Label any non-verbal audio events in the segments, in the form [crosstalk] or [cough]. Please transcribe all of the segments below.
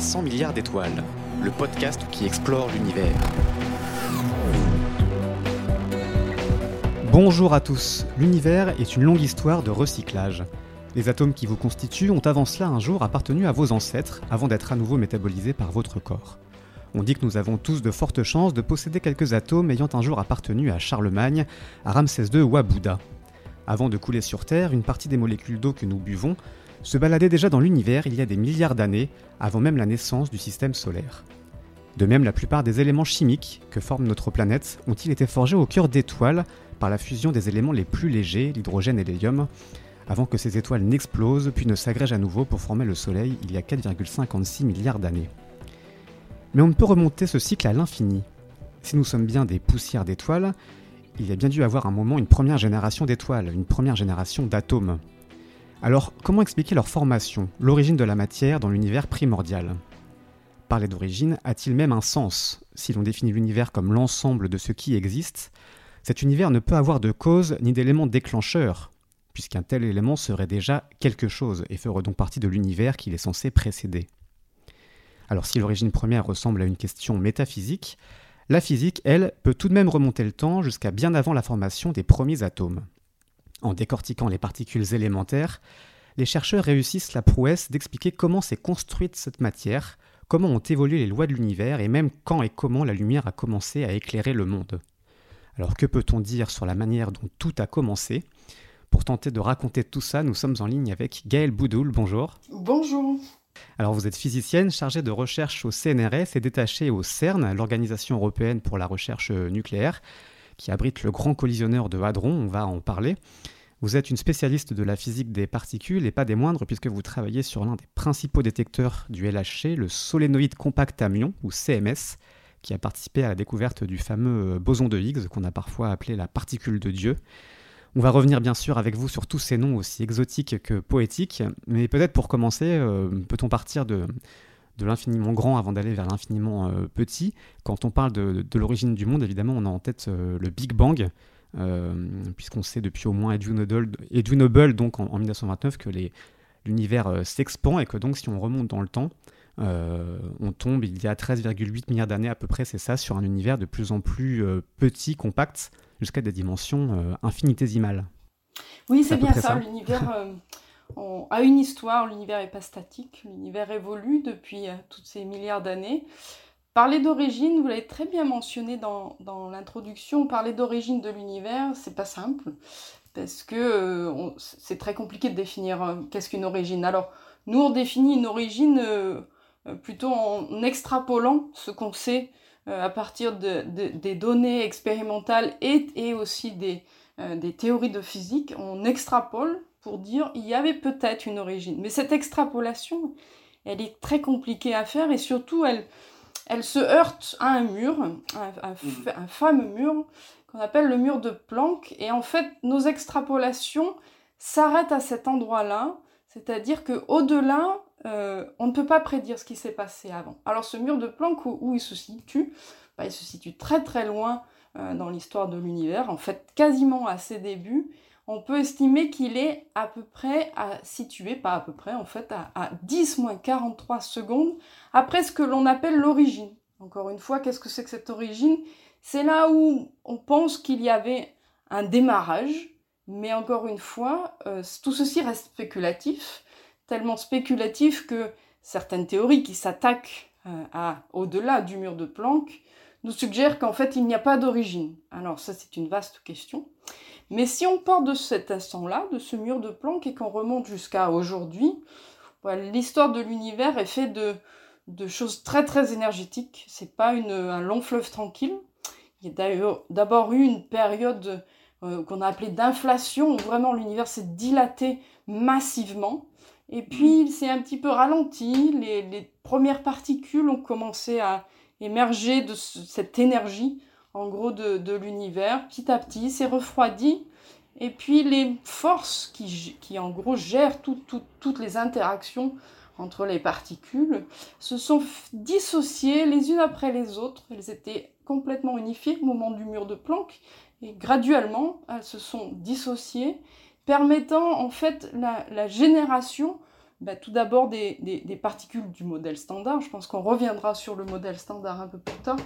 présente 300 milliards d'étoiles, le podcast qui explore l'univers. Bonjour à tous, l'univers est une longue histoire de recyclage. Les atomes qui vous constituent ont avant cela un jour appartenu à vos ancêtres avant d'être à nouveau métabolisés par votre corps. On dit que nous avons tous de fortes chances de posséder quelques atomes ayant un jour appartenu à Charlemagne, à Ramsès II ou à Bouddha. Avant de couler sur Terre, une partie des molécules d'eau que nous buvons se baladait déjà dans l'univers il y a des milliards d'années, avant même la naissance du système solaire. De même, la plupart des éléments chimiques que forme notre planète ont-ils été forgés au cœur d'étoiles par la fusion des éléments les plus légers, l'hydrogène et l'hélium, avant que ces étoiles n'explosent puis ne s'agrègent à nouveau pour former le Soleil il y a 4,56 milliards d'années. Mais on ne peut remonter ce cycle à l'infini. Si nous sommes bien des poussières d'étoiles, il y a bien dû avoir un moment une première génération d'étoiles, une première génération d'atomes. Alors, comment expliquer leur formation, l'origine de la matière dans l'univers primordial? Parler d'origine a-t-il même un sens? Si l'on définit l'univers comme l'ensemble de ce qui existe, cet univers ne peut avoir de cause ni d'élément déclencheur, puisqu'un tel élément serait déjà quelque chose et ferait donc partie de l'univers qu'il est censé précéder. Alors si l'origine première ressemble à une question métaphysique, la physique, elle, peut tout de même remonter le temps jusqu'à bien avant la formation des premiers atomes. En décortiquant les particules élémentaires, les chercheurs réussissent la prouesse d'expliquer comment s'est construite cette matière, comment ont évolué les lois de l'univers et même quand et comment la lumière a commencé à éclairer le monde. Alors que peut-on dire sur la manière dont tout a commencé? Pour tenter de raconter tout ça, nous sommes en ligne avec Gaëlle Boudoul. Bonjour. Bonjour. Alors vous êtes physicienne chargée de recherche au CNRS et détachée au CERN, l'Organisation européenne pour la recherche nucléaire, qui abrite le grand collisionneur de Hadron, on va en parler. Vous êtes une spécialiste de la physique des particules et pas des moindres puisque vous travaillez sur l'un des principaux détecteurs du LHC, le solénoïde compact amyon, ou CMS, qui a participé à la découverte du fameux boson de Higgs qu'on a parfois appelé la particule de Dieu. On va revenir bien sûr avec vous sur tous ces noms aussi exotiques que poétiques, mais peut-être pour commencer, euh, peut-on partir de, de l'infiniment grand avant d'aller vers l'infiniment euh, petit Quand on parle de, l'origine du monde, évidemment, on a en tête euh, le Big Bang, puisqu'on sait depuis au moins Edwin Hubble, donc en, 1929, que l'univers s'expand et que donc si on remonte dans le temps, on tombe il y a 13,8 milliards d'années à peu près, c'est ça, sur un univers de plus en plus petit, compact, jusqu'à des dimensions euh, infinitésimales. Oui, c'est bien ça. L'univers euh, a une histoire, l'univers n'est pas statique, l'univers évolue depuis euh, toutes ces milliards d'années. Parler d'origine, vous l'avez très bien mentionné dans, l'introduction, parler d'origine de l'univers, c'est pas simple, parce que c'est très compliqué de définir qu'est-ce qu'une origine. Alors, nous, on définit une origine plutôt en extrapolant ce qu'on sait euh, à partir de, des données expérimentales et, aussi des, euh, des, théories de physique, on extrapole pour dire il y avait peut-être une origine. Mais cette extrapolation, elle est très compliquée à faire et surtout elle, elle se heurte à un mur, un, un, fameux mur qu'on appelle le mur de Planck. Et en fait, nos extrapolations s'arrêtent à cet endroit-là, c'est-à-dire que au-delà, euh, on ne peut pas prédire ce qui s'est passé avant. Alors ce mur de Planck, où, il se situe bah, Il se situe très très loin euh, dans l'histoire de l'univers, en fait quasiment à ses débuts. On peut estimer qu'il est à peu près à, situé, pas à peu près, en fait, à, à 10-43 secondes après ce que l'on appelle l'origine. Encore une fois, qu'est-ce que c'est que cette origine? C'est là où on pense qu'il y avait un démarrage, mais encore une fois, euh, tout ceci reste spéculatif tellement spéculatif que certaines théories qui s'attaquent euh, à au-delà du mur de Planck nous suggèrent qu'en fait il n'y a pas d'origine. Alors ça c'est une vaste question. Mais si on part de cet instant-là, de ce mur de Planck et qu'on remonte jusqu'à aujourd'hui, l'histoire de l'univers est faite de, de, choses très très énergétiques. C'est pas une, un long fleuve tranquille. Il y a d'abord eu une période euh, qu'on a appelée d'inflation où vraiment l'univers s'est dilaté massivement. Et puis, il s'est un petit peu ralenti. Les, premières particules ont commencé à émerger de cette énergie, en gros, de, l'univers. Petit à petit, c'est refroidi. Et puis, les forces qui, qui en gros, gèrent toutes les interactions entre les particules se sont dissociées les unes après les autres. Elles étaient complètement unifiées au moment du mur de Planck. Et graduellement, elles se sont dissociées permettant en fait la, génération bah, tout d'abord des, des, particules du modèle standard. Je pense qu'on reviendra sur le modèle standard un peu plus tard.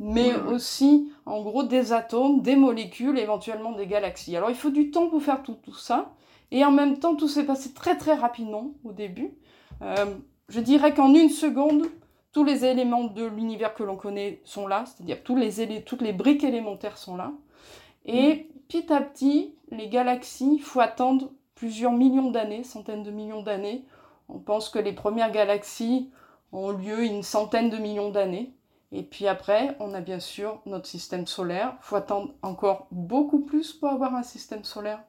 Mais aussi, en gros, des atomes, des molécules, éventuellement des galaxies. Alors il faut du temps pour faire tout, tout ça. Et en même temps, tout s'est passé très très rapidement au début. Euh, je dirais qu'en une seconde, tous les éléments de l'univers que l'on connaît sont là, c'est-à-dire tous les toutes les briques élémentaires sont là. Et petit à petit, les galaxies, il faut attendre plusieurs millions d'années, centaines de millions d'années. On pense que les premières galaxies ont lieu une centaine de millions d'années. Et puis après, on a bien sûr notre système solaire. Il faut attendre encore beaucoup plus pour avoir un système solaire.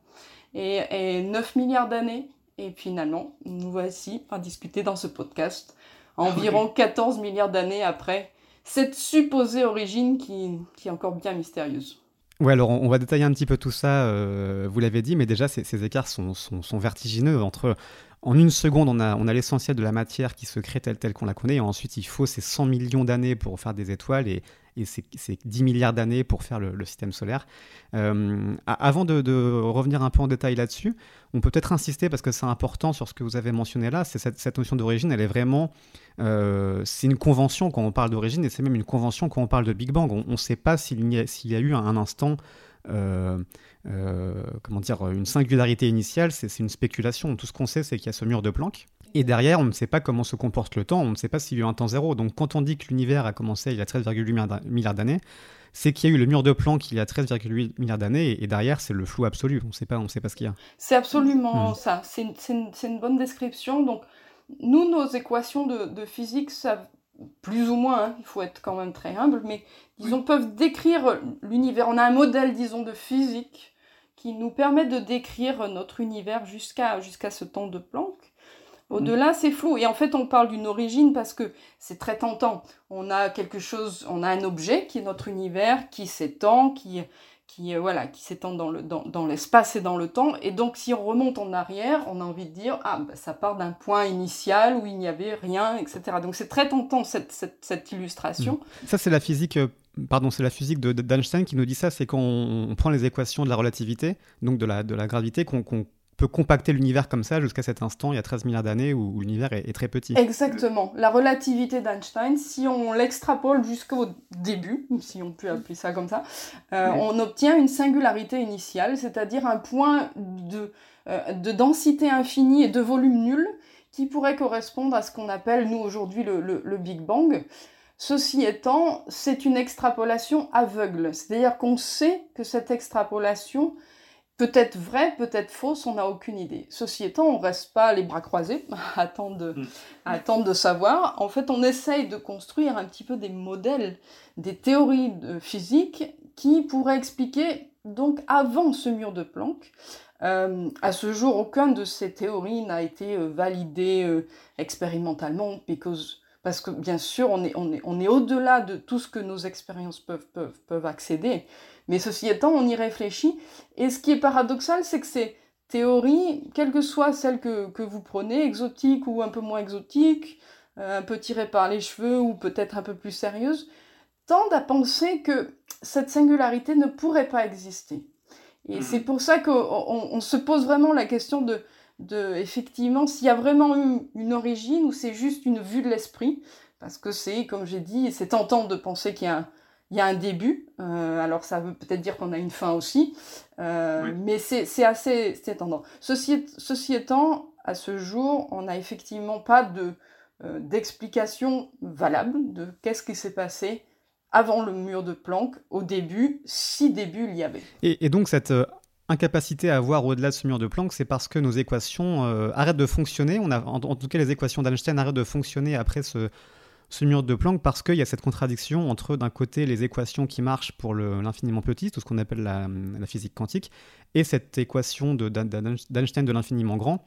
Et, et 9 milliards d'années. Et finalement, nous voici à discuter dans ce podcast environ 14 milliards d'années après cette supposée origine qui, qui, est encore bien mystérieuse. Ouais, alors on, va détailler un petit peu tout ça, euh, vous l'avez dit, mais déjà ces, écarts sont, vertigineux. Entre en une seconde, on a, on a l'essentiel de la matière qui se crée telle, telle qu'on la connaît, et ensuite il faut ces 100 millions d'années pour faire des étoiles, et, et c'est 10 milliards d'années pour faire le, système solaire. Euh, avant de, revenir un peu en détail là-dessus, on peut peut-être insister, parce que c'est important sur ce que vous avez mentionné là, c'est cette, notion d'origine, elle est vraiment... Euh, c'est une convention quand on parle d'origine, et c'est même une convention quand on parle de Big Bang. On ne sait pas s'il y, a eu un, instant... Euh, comment dire, une singularité initiale, c'est une spéculation. Tout ce qu'on sait, c'est qu'il y a ce mur de Planck. Et derrière, on ne sait pas comment se comporte le temps, on ne sait pas s'il y a eu un temps zéro. Donc quand on dit que l'univers a commencé il y a 13,8 milliards d'années, c'est qu'il y a eu le mur de Planck il y a 13,8 milliards d'années, et derrière, c'est le flou absolu. On ne sait pas, on sait pas ce qu'il y a. C'est absolument hmm. ça. C'est une, bonne description. Donc, nous, nos équations de, physique savent plus ou moins, hein, il faut être quand même très humble, mais disons, peuvent décrire l'univers. On a un modèle, disons, de physique qui nous permet de décrire notre univers jusqu'à jusqu'à ce temps de Planck. Au-delà, c'est flou. Et en fait, on parle d'une origine parce que c'est très tentant. On a quelque chose, on a un objet qui est notre univers, qui s'étend, qui, qui, euh, voilà, qui s'étend dans, le, dans, l'espace et dans le temps. Et donc, si on remonte en arrière, on a envie de dire, ah, bah, ça part d'un point initial où il n'y avait rien, etc. Donc, c'est très tentant, cette, cette, illustration. Mmh. Ça, c'est la physique... Euh, pardon, c'est la physique d'Einstein qui nous dit ça, c'est qu'on prend les équations de la relativité, donc de la, de la gravité, qu'on peut compacter l'univers comme ça jusqu'à cet instant, il y a 13 milliards d'années, où, l'univers est, très petit. Exactement. La relativité d'Einstein, si on l'extrapole jusqu'au début, si on peut appeler ça comme ça, euh, on obtient une singularité initiale, c'est-à-dire un point de, euh, de densité infinie et de volume nul qui pourrait correspondre à ce qu'on appelle, nous, aujourd'hui, le, le Big Bang. Ceci étant, c'est une extrapolation aveugle, c'est-à-dire qu'on sait que cette extrapolation peut-être vrai, peut-être fausse, on n'a aucune idée. Ceci étant, on reste pas les bras croisés [laughs] à attendre, de, mm. attendre de savoir. En fait, on essaye de construire un petit peu des modèles, des théories de physique qui pourraient expliquer, donc avant ce mur de Planck, euh, à ce jour, aucune de ces théories n'a été euh, validée euh, expérimentalement, parce que bien sûr, on est, on est, on est au-delà de tout ce que nos expériences peuvent, peuvent, peuvent accéder. Mais ceci étant, on y réfléchit. Et ce qui est paradoxal, c'est que ces théories, quelles que soient celles que, vous prenez, exotiques ou un peu moins exotiques, euh, un peu tirées par les cheveux ou peut-être un peu plus sérieuses, tendent à penser que cette singularité ne pourrait pas exister. Et c'est pour ça qu'on se pose vraiment la question de, de effectivement, s'il y a vraiment eu une origine ou c'est juste une vue de l'esprit. Parce que c'est, comme j'ai dit, c'est tentant de penser qu'il y a un, il y a un début, euh, alors ça veut peut-être dire qu'on a une fin aussi, euh, mais c'est assez étendant. Ceci, ceci, étant, à ce jour, on n'a effectivement pas de euh, d'explication valable de qu'est-ce qui s'est passé avant le mur de Planck, au début, si début il y avait. Et, donc cette incapacité à voir au-delà de ce mur de Planck, c'est parce que nos équations arrêtent de fonctionner, on a, en tout cas les équations d'Einstein arrêtent de fonctionner après ce ce mur de Planck parce qu'il y a cette contradiction entre d'un côté les équations qui marchent pour l'infiniment petit, tout ce qu'on appelle la, physique quantique, et cette équation d'Einstein de, l'infiniment grand,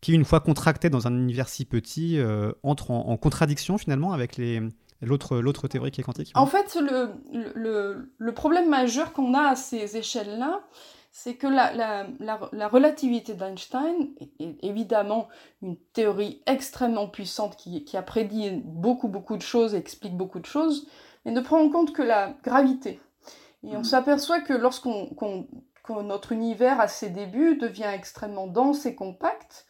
qui une fois contractée dans un univers si petit, euh, entre en, contradiction finalement avec l'autre théorie qui est quantique. En fait, le problème majeur qu'on a à ces échelles-là, c'est que la, la, la, relativité d'Einstein est, évidemment une théorie extrêmement puissante qui, qui, a prédit beaucoup, beaucoup de choses et explique beaucoup de choses, mais ne prend en compte que la gravité. Et on mhm. s'aperçoit que lorsqu'on notre univers à ses débuts devient extrêmement dense et compact,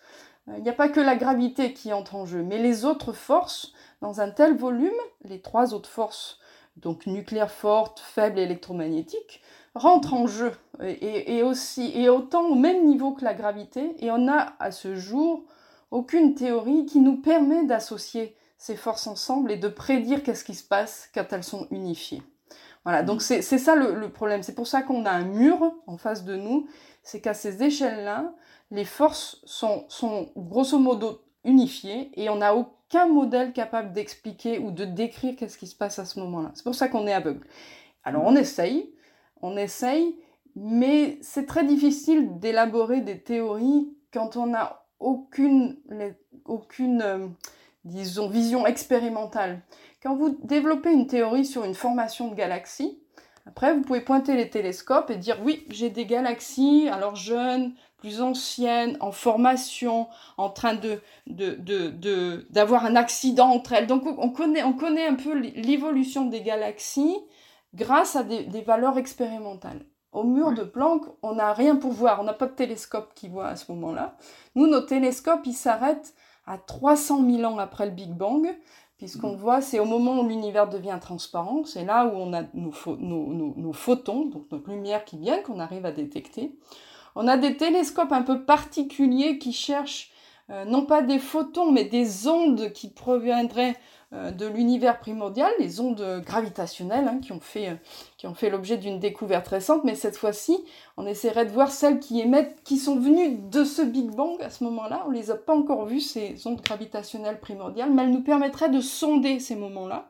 il n'y a pas que la gravité qui entre en jeu, mais les autres forces, dans un tel volume, les trois autres forces, donc nucléaire forte, faible et électromagnétique, rentrent en jeu, et, aussi, et autant au même niveau que la gravité, et on n'a à ce jour aucune théorie qui nous permet d'associer ces forces ensemble et de prédire qu'est-ce qui se passe quand elles sont unifiées. Voilà, donc c'est ça le, problème. C'est pour ça qu'on a un mur en face de nous. C'est qu'à ces échelles-là, les forces sont, sont grosso modo unifiées et on n'a aucun modèle capable d'expliquer ou de décrire qu'est-ce qui se passe à ce moment-là. C'est pour ça qu'on est aveugle. Alors on essaye, on essaye, mais c'est très difficile d'élaborer des théories quand on n'a aucune, aucune euh, disons, vision expérimentale. Quand vous développez une théorie sur une formation de galaxies, après, vous pouvez pointer les télescopes et dire oui, j'ai des galaxies, alors jeunes, plus anciennes, en formation, en train de, d'avoir un accident entre elles. Donc on connaît, on connaît un peu l'évolution des galaxies grâce à des, valeurs expérimentales. Au mur de Planck, on n'a rien pour voir, on n'a pas de télescope qui voit à ce moment-là. Nous, nos télescopes, ils s'arrêtent à 300 000 ans après le Big Bang, puisqu'on mm. voit, c'est au moment où l'univers devient transparent, c'est là où on a nos, nos, photons, donc notre lumière qui vient, qu'on arrive à détecter. On a des télescopes un peu particuliers qui cherchent euh, non pas des photons, mais des ondes qui proviendraient de l'univers primordial, les ondes gravitationnelles hein, qui ont fait, euh, fait l'objet d'une découverte récente, mais cette fois-ci, on essaierait de voir celles qui émettent, qui sont venues de ce Big Bang à ce moment-là. On les a pas encore vues, ces ondes gravitationnelles primordiales, mais elles nous permettraient de sonder ces moments-là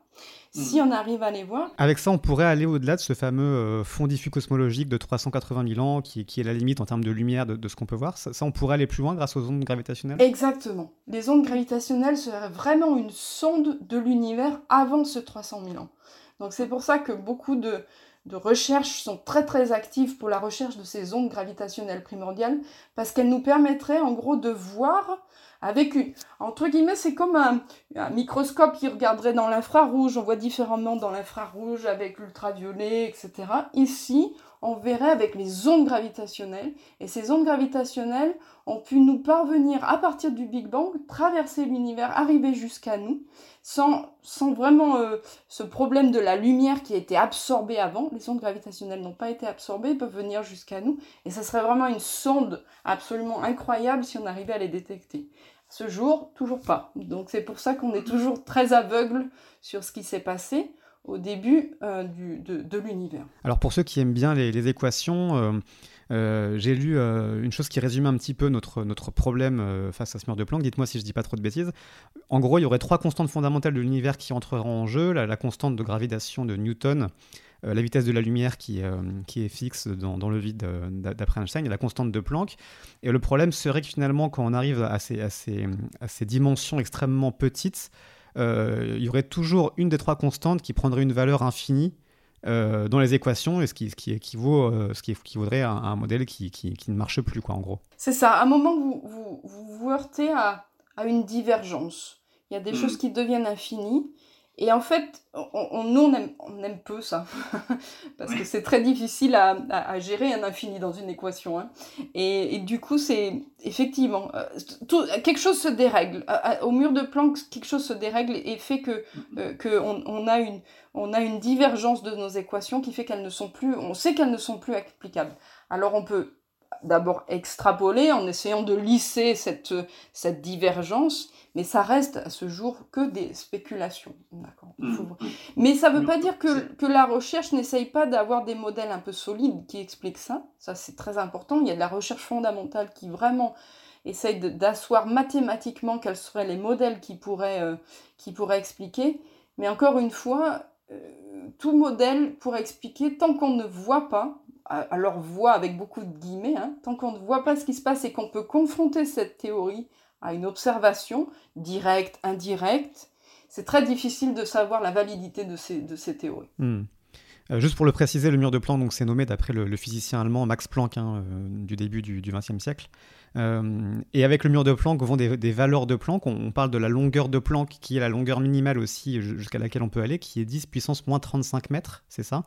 si on arrive à les voir. Avec ça, on pourrait aller au-delà de ce fameux euh, fond diffus cosmologique de 380 000 ans, qui, est la limite en termes de lumière de, ce qu'on peut voir. Ça, on pourrait aller plus loin grâce aux ondes gravitationnelles? Exactement. Les ondes gravitationnelles seraient vraiment une sonde de l'univers avant ce 300 000 ans. Donc c'est pour ça que beaucoup de, de recherches sont très très actives pour la recherche de ces ondes gravitationnelles primordiales, parce qu'elles nous permettraient en gros de voir avec une, entre guillemets, c'est comme un, microscope qui regarderait dans l'infrarouge. On voit différemment dans l'infrarouge avec l'ultraviolet, etc. Ici, on verrait avec les ondes gravitationnelles. Et ces ondes gravitationnelles ont pu nous parvenir à partir du Big Bang, traverser l'univers, arriver jusqu'à nous, sans, vraiment euh, ce problème de la lumière qui a été absorbée avant. Les ondes gravitationnelles n'ont pas été absorbées, peuvent venir jusqu'à nous. Et ça serait vraiment une sonde absolument incroyable si on arrivait à les détecter. Ce jour, toujours pas. Donc c'est pour ça qu'on est toujours très aveugle sur ce qui s'est passé au début euh, de, l'univers. Alors pour ceux qui aiment bien les, équations, euh, euh, j'ai lu une chose qui résume un petit peu notre, notre problème face à ce mur de Planck. Dites-moi si je dis pas trop de bêtises. En gros, il y aurait trois constantes fondamentales de l'univers qui entreront en jeu. La, constante de gravitation de Newton, la vitesse de la lumière qui, qui est fixe dans, dans le vide d'après Einstein et la constante de Planck. Et le problème serait que finalement, quand on arrive à ces, à ces, à ces dimensions extrêmement petites, il y aurait toujours une des trois constantes qui prendrait une valeur infinie euh, dans les équations, et ce qui, ce qui équivaut, euh, ce qui équivaudrait à, un modèle qui, qui, qui, ne marche plus, quoi, en gros. C'est ça. À un moment, vous vous, vous, heurtez à, à, une divergence. Il y a des hmm. choses qui deviennent infinies, et en fait, on, nous, on aime, on aime, peu ça, [laughs] parce que c'est très difficile à, à, gérer un infini dans une équation. Hein. Et, du coup, c'est effectivement, euh, tout, quelque chose se dérègle. au mur de Planck, quelque chose se dérègle et fait que, euh, que on, on, a une, on a une divergence de nos équations qui fait qu'elles ne sont plus, on sait qu'elles ne sont plus applicables. Alors on peut d'abord extrapoler en essayant de lisser cette, cette divergence, mais ça reste à ce jour que des spéculations. Mmh. Mais ça ne veut pas dire que, que la recherche n'essaye pas d'avoir des modèles un peu solides qui expliquent ça. Ça, c'est très important. Il y a de la recherche fondamentale qui vraiment essaye d'asseoir mathématiquement quels seraient les modèles qui pourraient, euh, qui pourraient expliquer. Mais encore une fois, euh, tout modèle pourrait expliquer tant qu'on ne voit pas, à, leur voix avec beaucoup de guillemets, hein, tant qu'on ne voit pas ce qui se passe et qu'on peut confronter cette théorie à une observation directe, indirecte, c'est très difficile de savoir la validité de ces, de ces théories. Hmm. Euh, juste pour le préciser, le mur de Planck, c'est nommé d'après le, physicien allemand Max Planck hein, euh, du début du XXe siècle. Euh, et avec le mur de Planck, vont des, des valeurs de Planck. On, parle de la longueur de Planck, qui est la longueur minimale aussi jusqu'à laquelle on peut aller, qui est 10 puissance moins 35 mètres, c'est ça?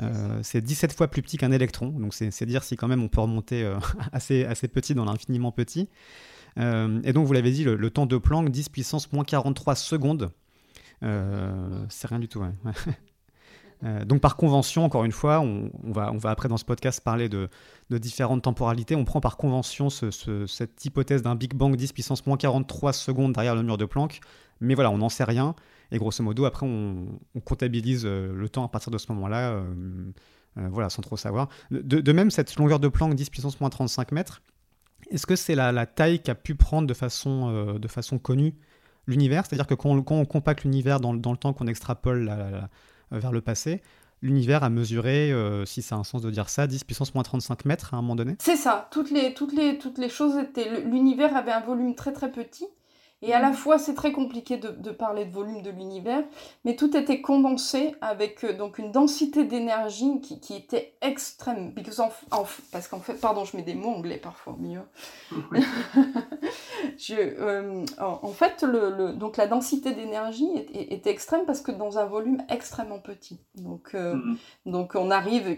Euh, c'est 17 fois plus petit qu'un électron, donc c'est dire si quand même on peut remonter euh, [laughs] assez, assez petit dans l'infiniment petit. et donc, vous l'avez dit, le, temps de Planck, 10 puissance moins 43 secondes. c'est rien du tout. [laughs] donc par convention, encore une fois, on, va, après dans ce podcast parler de, différentes temporalités. On prend par convention cette hypothèse d'un Big Bang 10 puissance moins 43 secondes derrière le mur de Planck. Mais voilà, on n'en sait rien. Et grosso modo, après, on, comptabilise euh, le temps à partir de ce moment-là, euh, euh, voilà, sans trop savoir. De, même, cette longueur de Planck 10 puissance moins 35 mètres, est-ce que c'est la, taille qu'a pu prendre de façon, connue l'univers? C'est-à-dire que quand on, compacte l'univers dans, le temps qu'on extrapole vers le passé, l'univers a mesuré, si ça a un sens de dire ça, 10 puissance moins 35 mètres à un moment donné. C'est ça, toutes les, toutes, les, toutes les choses étaient... L'univers avait un volume très très petit, et à la fois, c'est très compliqué de, parler de volume de l'univers, mais tout était condensé avec euh, donc une densité d'énergie qui, était extrême. parce qu'en fait, pardon, je mets des mots anglais parfois milieu. [laughs] Euh, en, fait, le, donc la densité d'énergie était extrême parce que dans un volume extrêmement petit. Donc, euh, mm-hmm. donc on arrive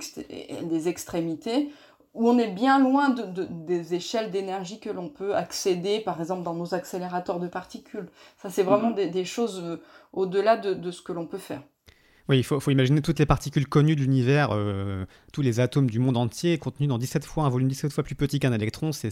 des extrémités où on est bien loin de, des échelles d'énergie que l'on peut accéder, par exemple dans nos accélérateurs de particules. Ça, c'est vraiment mhm. des, choses euh, au-delà de, ce que l'on peut faire. Oui, il faut, imaginer toutes les particules connues de l'univers, euh, tous les atomes du monde entier, contenus dans 17 fois, un volume 17 fois plus petit qu'un électron, c'est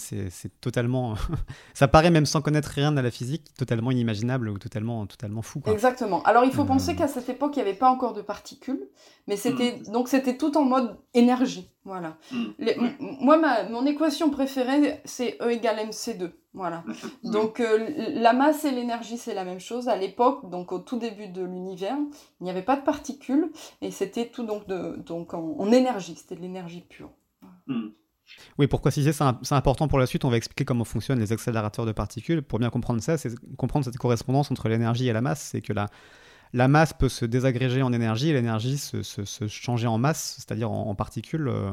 totalement... [laughs] ça paraît même sans connaître rien à la physique, totalement inimaginable ou totalement, totalement fou. Exactement. Alors il faut penser euh. qu'à cette époque, il n'y avait pas encore de particules, mais c'était mm. donc c'était tout en mode énergie. Voilà. Mm. moi, ma, mon équation préférée, c'est E égale mc2. Voilà. Donc euh, la masse et l'énergie, c'est la même chose. À l'époque, donc au tout début de l'univers, il n'y avait pas de particules et c'était tout donc, de, donc en, énergie, c'était de l'énergie pure. Mm. Oui, pour préciser, c'est important pour la suite. On va expliquer comment fonctionnent les accélérateurs de particules. Pour bien comprendre ça, c'est comprendre cette correspondance entre l'énergie et la masse. C'est que la, la masse peut se désagréger en énergie et l'énergie se, se, changer en masse, c'est-à-dire en, particules, euh,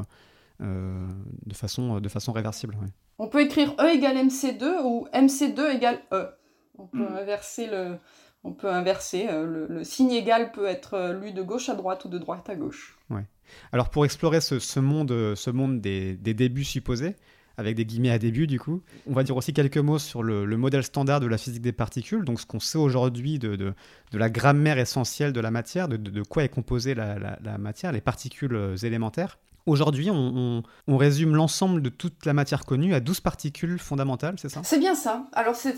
de, façon, de façon réversible. On peut écrire E égale MC2 ou MC2 égale E. On peut hmm. inverser le, on peut inverser. Euh, le, signe égal peut être lu de gauche à droite ou de droite à gauche. Ouais. Alors pour explorer ce, monde, ce monde des, des, débuts supposés, avec des guillemets à début du coup. On va dire aussi quelques mots sur le, modèle standard de la physique des particules, donc ce qu'on sait aujourd'hui de, de, la grammaire essentielle de la matière, de, quoi est composée la, matière, les particules euh, élémentaires. Aujourd'hui, on, résume l'ensemble de toute la matière connue à 12 particules fondamentales, c'est ça? C'est bien ça. Alors, c'est,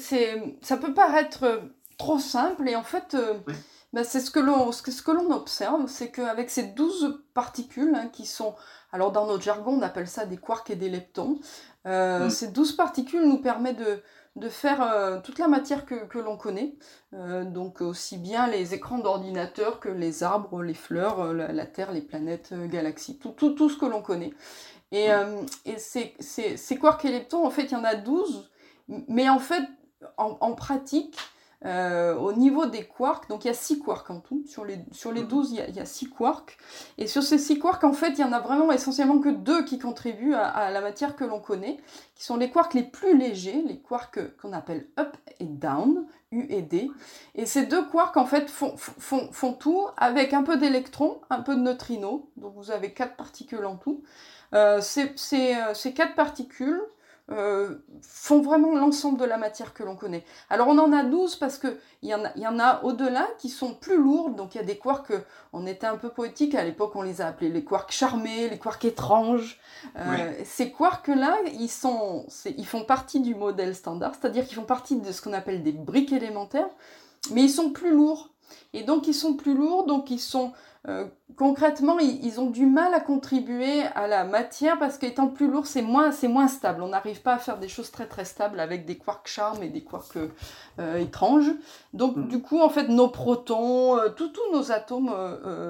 ça peut paraître euh, trop simple, et en fait, euh, bah, c'est ce que l'on, ce que, l'on observe, c'est qu'avec ces 12 particules hein, qui sont, alors dans notre jargon, on appelle ça des quarks et des leptons, euh. Ces douze particules nous permettent de, faire euh, toute la matière que, l'on connaît, euh, donc aussi bien les écrans d'ordinateur que les arbres, les fleurs, la, Terre, les planètes, galaxies, tout, tout, ce que l'on connaît. Et, mm. ces, quarks et leptons, en fait, il y en a 12, mais en fait, en pratique, euh, au niveau des quarks, donc il y a 6 quarks en tout, sur les, sur les 12 il y, a, 6 quarks, et sur ces 6 quarks en fait il y en a vraiment essentiellement que deux qui contribuent à, la matière que l'on connaît, qui sont les quarks les plus légers, les quarks qu'on appelle up et down, U et D, et ces deux quarks en fait font, font, font tout avec un peu d'électrons, un peu de neutrinos, donc vous avez 4 particules en tout. Euh, ces, ces, euh, ces 4 particules, euh, font vraiment l'ensemble de la matière que l'on connaît. Alors on en a 12 parce qu'il y en a, y en a au-delà qui sont plus lourdes, donc il y a des quarks, on était un peu poétique, à l'époque on les a appelés les quarks charmés, les quarks étranges. Euh, ces quarks-là, ils, sont, ils font partie du modèle standard, c'est-à-dire qu'ils font partie de ce qu'on appelle des briques élémentaires, mais ils sont plus lourds. Et donc ils sont plus lourds, donc ils sont euh, concrètement, ils, ont du mal à contribuer à la matière parce qu'étant plus lourd, c'est moins, c'est moins stable. On n'arrive pas à faire des choses très très stables avec des quarks charmes et des quarks euh, étranges. Donc mm. du coup, en fait, nos protons, euh, tous nos atomes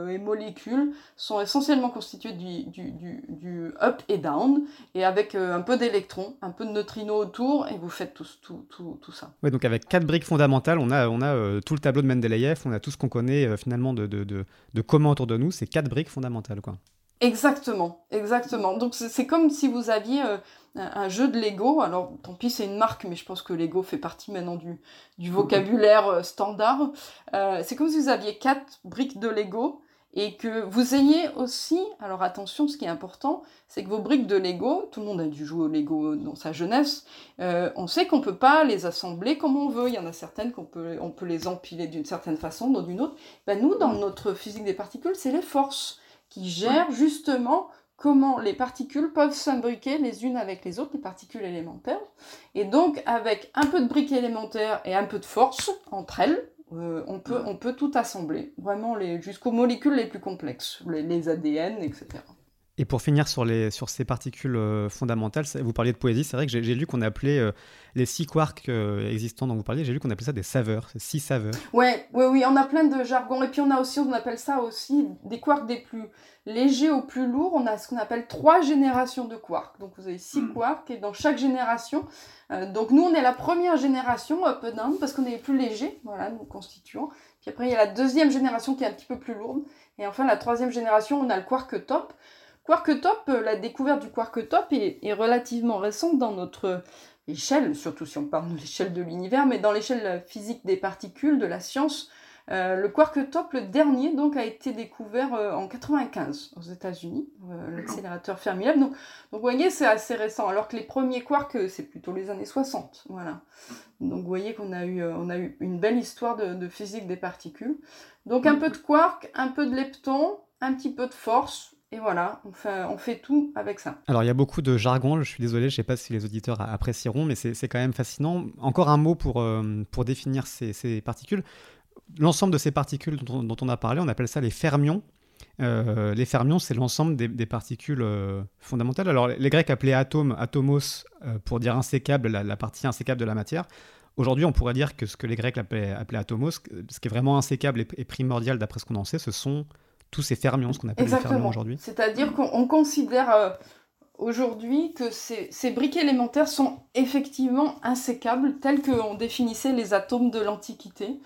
et molécules sont essentiellement constitués du, du, du, up et down, et avec un peu d'électrons, un peu de neutrinos autour, et vous faites tout, tout, tout, tout ça. Ouais, donc avec quatre briques fondamentales, on a, on a tout le tableau de Mendeleïev, on a tout ce qu'on connaît finalement de, de, de, de autour de nous, c'est quatre briques fondamentales. Quoi. Exactement, exactement. Donc c'est comme si vous aviez euh, un jeu de Lego. Alors tant pis, c'est une marque, mais je pense que Lego fait partie maintenant du, vocabulaire euh, standard. Euh, c'est comme si vous aviez quatre briques de Lego et que vous ayez aussi, alors attention, ce qui est important, c'est que vos briques de Lego, tout le monde a dû jouer au Lego dans sa jeunesse, euh, on sait qu'on peut pas les assembler comme on veut. Il y en a certaines qu'on peut, on peut les empiler d'une certaine façon, dans d'une autre. Ben nous, dans notre physique des particules, c'est les forces qui gèrent justement comment les particules peuvent s'imbriquer les unes avec les autres, les particules élémentaires. Et donc, avec un peu de briques élémentaires et un peu de force entre elles, euh, on, peut, on peut tout assembler, vraiment jusqu'aux molécules les plus complexes, les, ADN, etc. Et pour finir sur, les, sur ces particules euh, fondamentales, vous parliez de poésie, c'est vrai que j'ai lu qu'on appelait euh, les six quarks existants dont vous parliez, j'ai lu qu'on appelait ça des saveurs, six saveurs. Ouais, oui, oui, on a plein de jargons. Et puis on a aussi, on appelle ça aussi des quarks des plus légers aux plus lourds. On a ce qu'on appelle trois générations de quarks. Donc vous avez six hmm. quarks et dans chaque génération, euh, donc nous, on est la première génération up down parce qu'on est les plus légers, voilà, nous constituants. Puis après, il y a la deuxième génération qui est un petit peu plus lourde. Et enfin, la troisième génération, on a le quark top. Quark top, euh, la découverte du quark top est, est relativement récente dans notre échelle, surtout si on parle de l'échelle de l'univers, mais dans l'échelle physique des particules, de la science, euh, le quark top, le dernier, donc, a été découvert euh, en 95 aux États-Unis, euh, l'accélérateur Fermilab. Donc, donc, vous voyez, c'est assez récent, alors que les premiers quarks, c'est plutôt les années 60. Voilà. Donc, vous voyez qu'on a eu, on a eu une belle histoire de, physique des particules. Donc, un peu de quark, un peu de lepton, un petit peu de force, et voilà, on fait, on fait, tout avec ça. Alors, il y a beaucoup de jargon, je suis désolé, je ne sais pas si les auditeurs apprécieront, mais c'est quand même fascinant. Encore un mot pour, pour définir ces, particules l'ensemble de ces particules dont, on a parlé, on appelle ça les fermions. Euh, les fermions, c'est l'ensemble des, particules euh, fondamentales. Alors, les Grecs appelaient atomes, atomos, euh, pour dire insécable, la, partie insécable de la matière. Aujourd'hui, on pourrait dire que ce que les Grecs appelaient, atomos, ce qui est vraiment insécable et, primordial d'après ce qu'on en sait, ce sont tous ces fermions, ce qu'on appelle les fermions aujourd'hui. C'est-à-dire qu'on considère aujourd'hui que ces, ces, briques élémentaires sont effectivement insécables, tels qu'on définissait les atomes de l'Antiquité.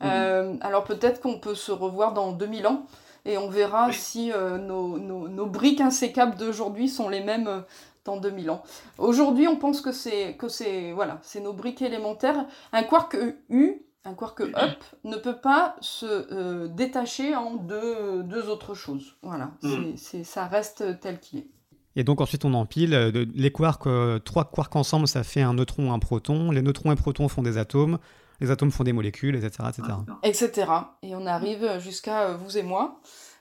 Mhm. Euh, alors peut-être qu'on peut se revoir dans 2000 ans et on verra si euh, nos, nos, briques insécables d'aujourd'hui sont les mêmes euh, dans 2000 ans. Aujourd'hui, on pense que c'est que c'est voilà, c'est nos briques élémentaires. Un quark U, un quark [clears throat] up ne peut pas se détacher en deux, deux, autres choses. Voilà, c'est ça reste tel qu'il est. Et donc ensuite on empile les quarks, trois quarks ensemble, ça fait un neutron, un proton. Les neutrons et protons font des atomes les atomes font des molécules, etc. Etc. etc. Et on arrive jusqu'à euh, vous et moi.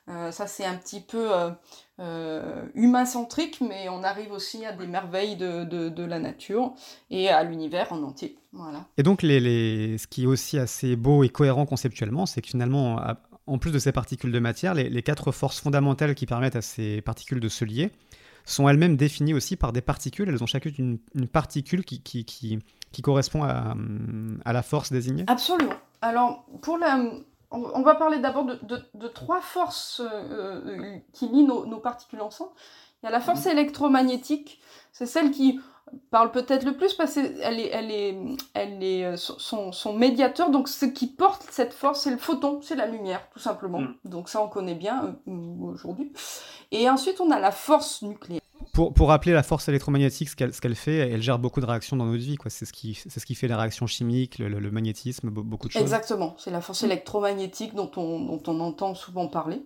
Euh, ça, c'est un petit peu euh, humain-centrique, mais on arrive aussi à des merveilles de, de, la nature et à l'univers en entier. Voilà. Et donc, les, les... ce qui est aussi assez beau et cohérent conceptuellement, c'est que finalement, en plus de ces particules de matière, les, les, quatre forces fondamentales qui permettent à ces particules de se lier sont elles-mêmes définies aussi par des particules. Elles ont chacune une, une particule qui, qui, qui, qui correspond à, à, la force désignée Absolument. Alors, pour la, on, va parler d'abord de, de, trois forces euh, euh, qui lient nos, nos, particules ensemble. Il y a la force électromagnétique, c'est celle qui parle peut-être le plus parce qu'elle est, elle est, elle est euh, son, son, médiateur. Donc, ce qui porte cette force, c'est le photon, c'est la lumière, tout simplement. Mhm. Donc, ça, on connaît bien aujourd'hui. Et ensuite, on a la force nucléaire. Pour, pour, rappeler la force électromagnétique, ce qu'elle qu'elle fait, elle gère beaucoup de réactions dans notre vie. C'est ce, qui, ce qui fait les réactions chimiques, le, magnétisme, beaucoup de choses. Exactement, c'est la force électromagnétique dont on, dont on entend souvent parler.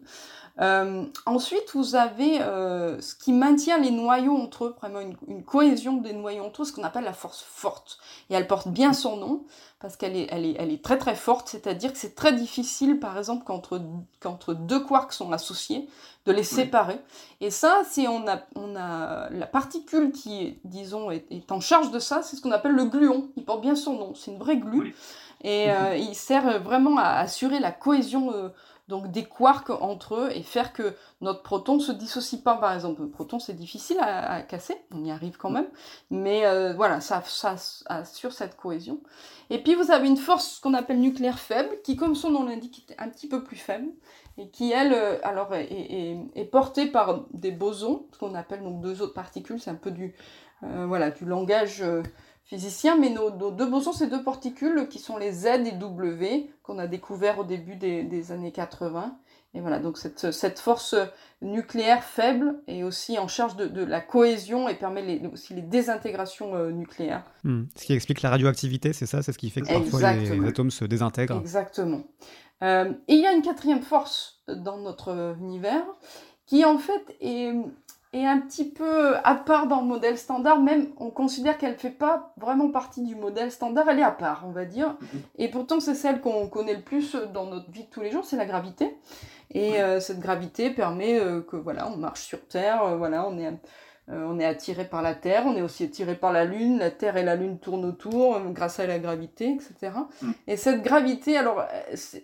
Euh, ensuite, vous avez euh, ce qui maintient les noyaux entre eux, vraiment une, cohésion des noyaux entre eux, ce qu'on appelle la force forte. Et elle porte bien son nom, parce qu'elle est, elle est, elle est très très forte, c'est-à-dire que c'est très difficile, par exemple, qu'entre deux quarks sont associés, de les séparer. Et ça, c'est on a, on a la particule qui, disons, est, en charge de ça, c'est ce qu'on appelle le gluon. Il porte bien son nom, c'est une vraie glue. Et euh, il sert vraiment à assurer la cohésion donc des quarks entre eux et faire que notre proton ne se dissocie pas. Par exemple, le proton c'est difficile à, casser, on y arrive quand même, mais euh, voilà, ça, assure cette cohésion. Et puis vous avez une force qu'on appelle nucléaire faible, qui comme son nom l'indique est un petit peu plus faible, et qui elle, euh, alors est, portée par des bosons, ce qu'on appelle donc deux autres particules, c'est un peu du, euh, voilà, du langage physicien, mais nos, deux bosons, c'est deux particules qui sont les Z et W, qu'on a découvert au début des, années 80, Et voilà, donc cette, cette, force nucléaire faible est aussi en charge de, de la cohésion et permet les, aussi les désintégrations euh, nucléaires. Hmm. Ce qui explique la radioactivité, c'est ça? C'est ce qui fait que parfois les, atomes se désintègrent Exactement. Euh, et il y a une quatrième force dans notre univers qui en fait est, est un petit peu à part dans le modèle standard, même on considère qu'elle ne fait pas vraiment partie du modèle standard, elle est à part, on va dire. Mhm. Et pourtant, c'est celle qu'on connaît le plus dans notre vie de tous les jours, c'est la gravité. Et euh, cette gravité permet euh, que voilà, on marche sur Terre, euh, voilà, on est, on est attiré par la Terre, on est aussi attiré par la Lune, la Terre et la Lune tournent autour grâce à la gravité, etc. Mhm. Et cette gravité, alors,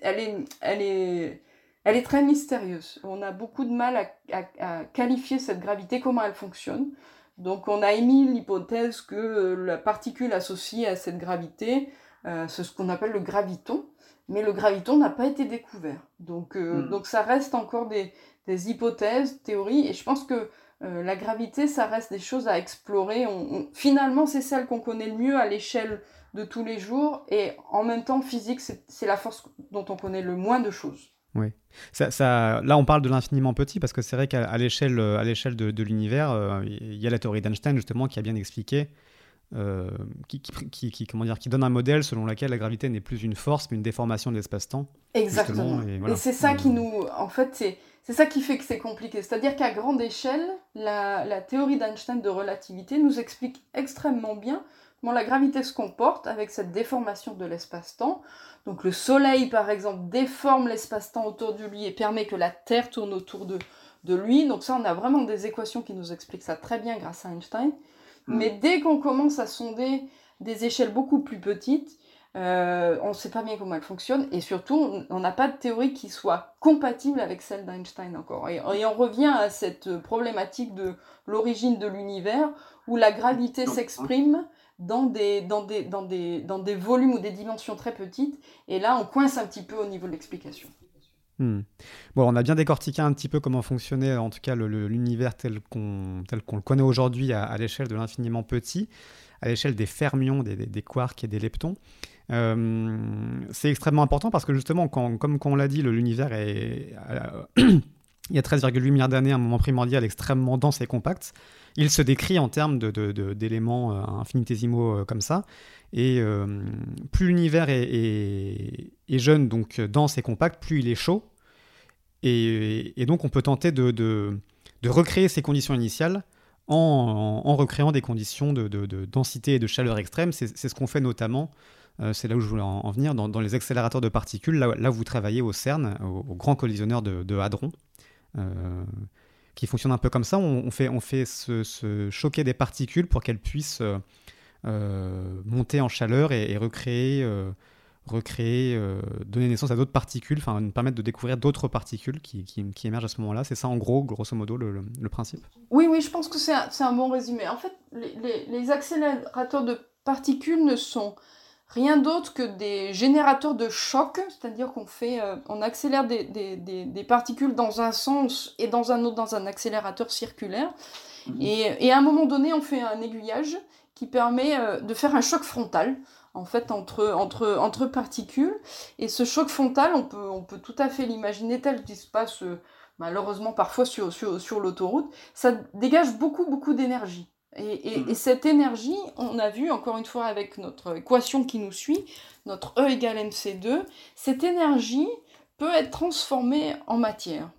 elle est, elle est elle est très mystérieuse. On a beaucoup de mal à, qualifier cette gravité, comment elle fonctionne. Donc on a émis l'hypothèse que euh, la particule associée à cette gravité, euh, c'est ce qu'on appelle le graviton, mais le graviton n'a pas été découvert. Donc, euh, hmm. donc ça reste encore des, hypothèses, théories, et je pense que la gravité, ça reste des choses à explorer. finalement, c'est celle qu'on connaît le mieux à l'échelle de tous les jours, et en même temps, physique, c'est la force dont on connaît le moins de choses. Oui. Ça, là, on parle de l'infiniment petit parce que c'est vrai qu'à l'échelle, à l'échelle de, l'univers, euh, il y a la théorie d'Einstein justement qui a bien expliqué, euh, qui, qui, comment dire, qui donne un modèle selon lequel la gravité n'est plus une force mais une déformation de l'espace-temps. Exactement. Et, c'est ça qui nous, en fait, c'est, c'est ça qui fait que c'est compliqué. C'est-à-dire qu'à grande échelle, la, la théorie d'Einstein de relativité nous explique extrêmement bien la gravité se comporte avec cette déformation de l'espace-temps. Donc le Soleil, par exemple, déforme l'espace-temps autour de lui et permet que la Terre tourne autour de, de lui. Donc ça, on a vraiment des équations qui nous expliquent ça très bien grâce à Einstein. Mm. Mais dès qu'on commence à sonder des échelles beaucoup plus petites, euh, on ne sait pas bien comment elles fonctionnent et surtout, on n'a pas de théorie qui soit compatible avec celle d'Einstein encore. et, on revient à cette problématique de l'origine de l'univers où la gravité s'exprime dans des, dans, des, dans, des, dans des volumes ou des dimensions très petites. Et là, on coince un petit peu au niveau de l'explication. Hmm. Bon, on a bien décortiqué un petit peu comment fonctionnait en tout cas l'univers tel qu'on qu'on le connaît aujourd'hui à, l'échelle de l'infiniment petit, à l'échelle des fermions, des, quarks et des leptons. Euh, c'est extrêmement important parce que justement, comme, on l'a dit, l'univers est... [clears throat] il y a 13,8 milliards d'années, un moment primordial extrêmement dense et compact il se décrit en termes d'éléments euh, infinitésimaux euh, comme ça. Et euh, plus l'univers est, jeune, donc dense et compact, plus il est chaud. Et, donc on peut tenter de, recréer ces conditions initiales en, recréant des conditions de, densité et de chaleur extrême. C'est ce qu'on fait notamment, c'est là où je voulais en, venir, dans, les accélérateurs de particules, là, où vous travaillez au CERN, au, grand collisionneur de, Hadron qui fonctionne un peu comme ça. On, fait, on fait se, choquer des particules pour qu'elles puissent euh, euh, monter en chaleur et, recréer, euh, recréer donner naissance à d'autres particules, enfin nous permettre de découvrir d'autres particules qui, qui, émergent à ce moment-là. C'est ça en gros, grosso modo, le, principe? Oui, oui, je pense que c'est un, un, bon résumé. En fait, les, les accélérateurs de particules ne sont rien d'autre que des générateurs de choc, c'est-à-dire qu'on fait, euh, on accélère des, particules dans un sens et dans un autre dans un accélérateur circulaire. Mhm. Et, à un moment donné, on fait un aiguillage qui permet euh, de faire un choc frontal en fait entre, entre, entre particules. Et ce choc frontal, on peut, on peut tout à fait l'imaginer tel qu'il se passe euh, malheureusement parfois sur, sur, sur l'autoroute. Ça dégage beaucoup, beaucoup d'énergie. Et, mm. cette énergie, on a vu encore une fois avec notre équation qui nous suit, notre E égale mc2, cette énergie peut être transformée en matière.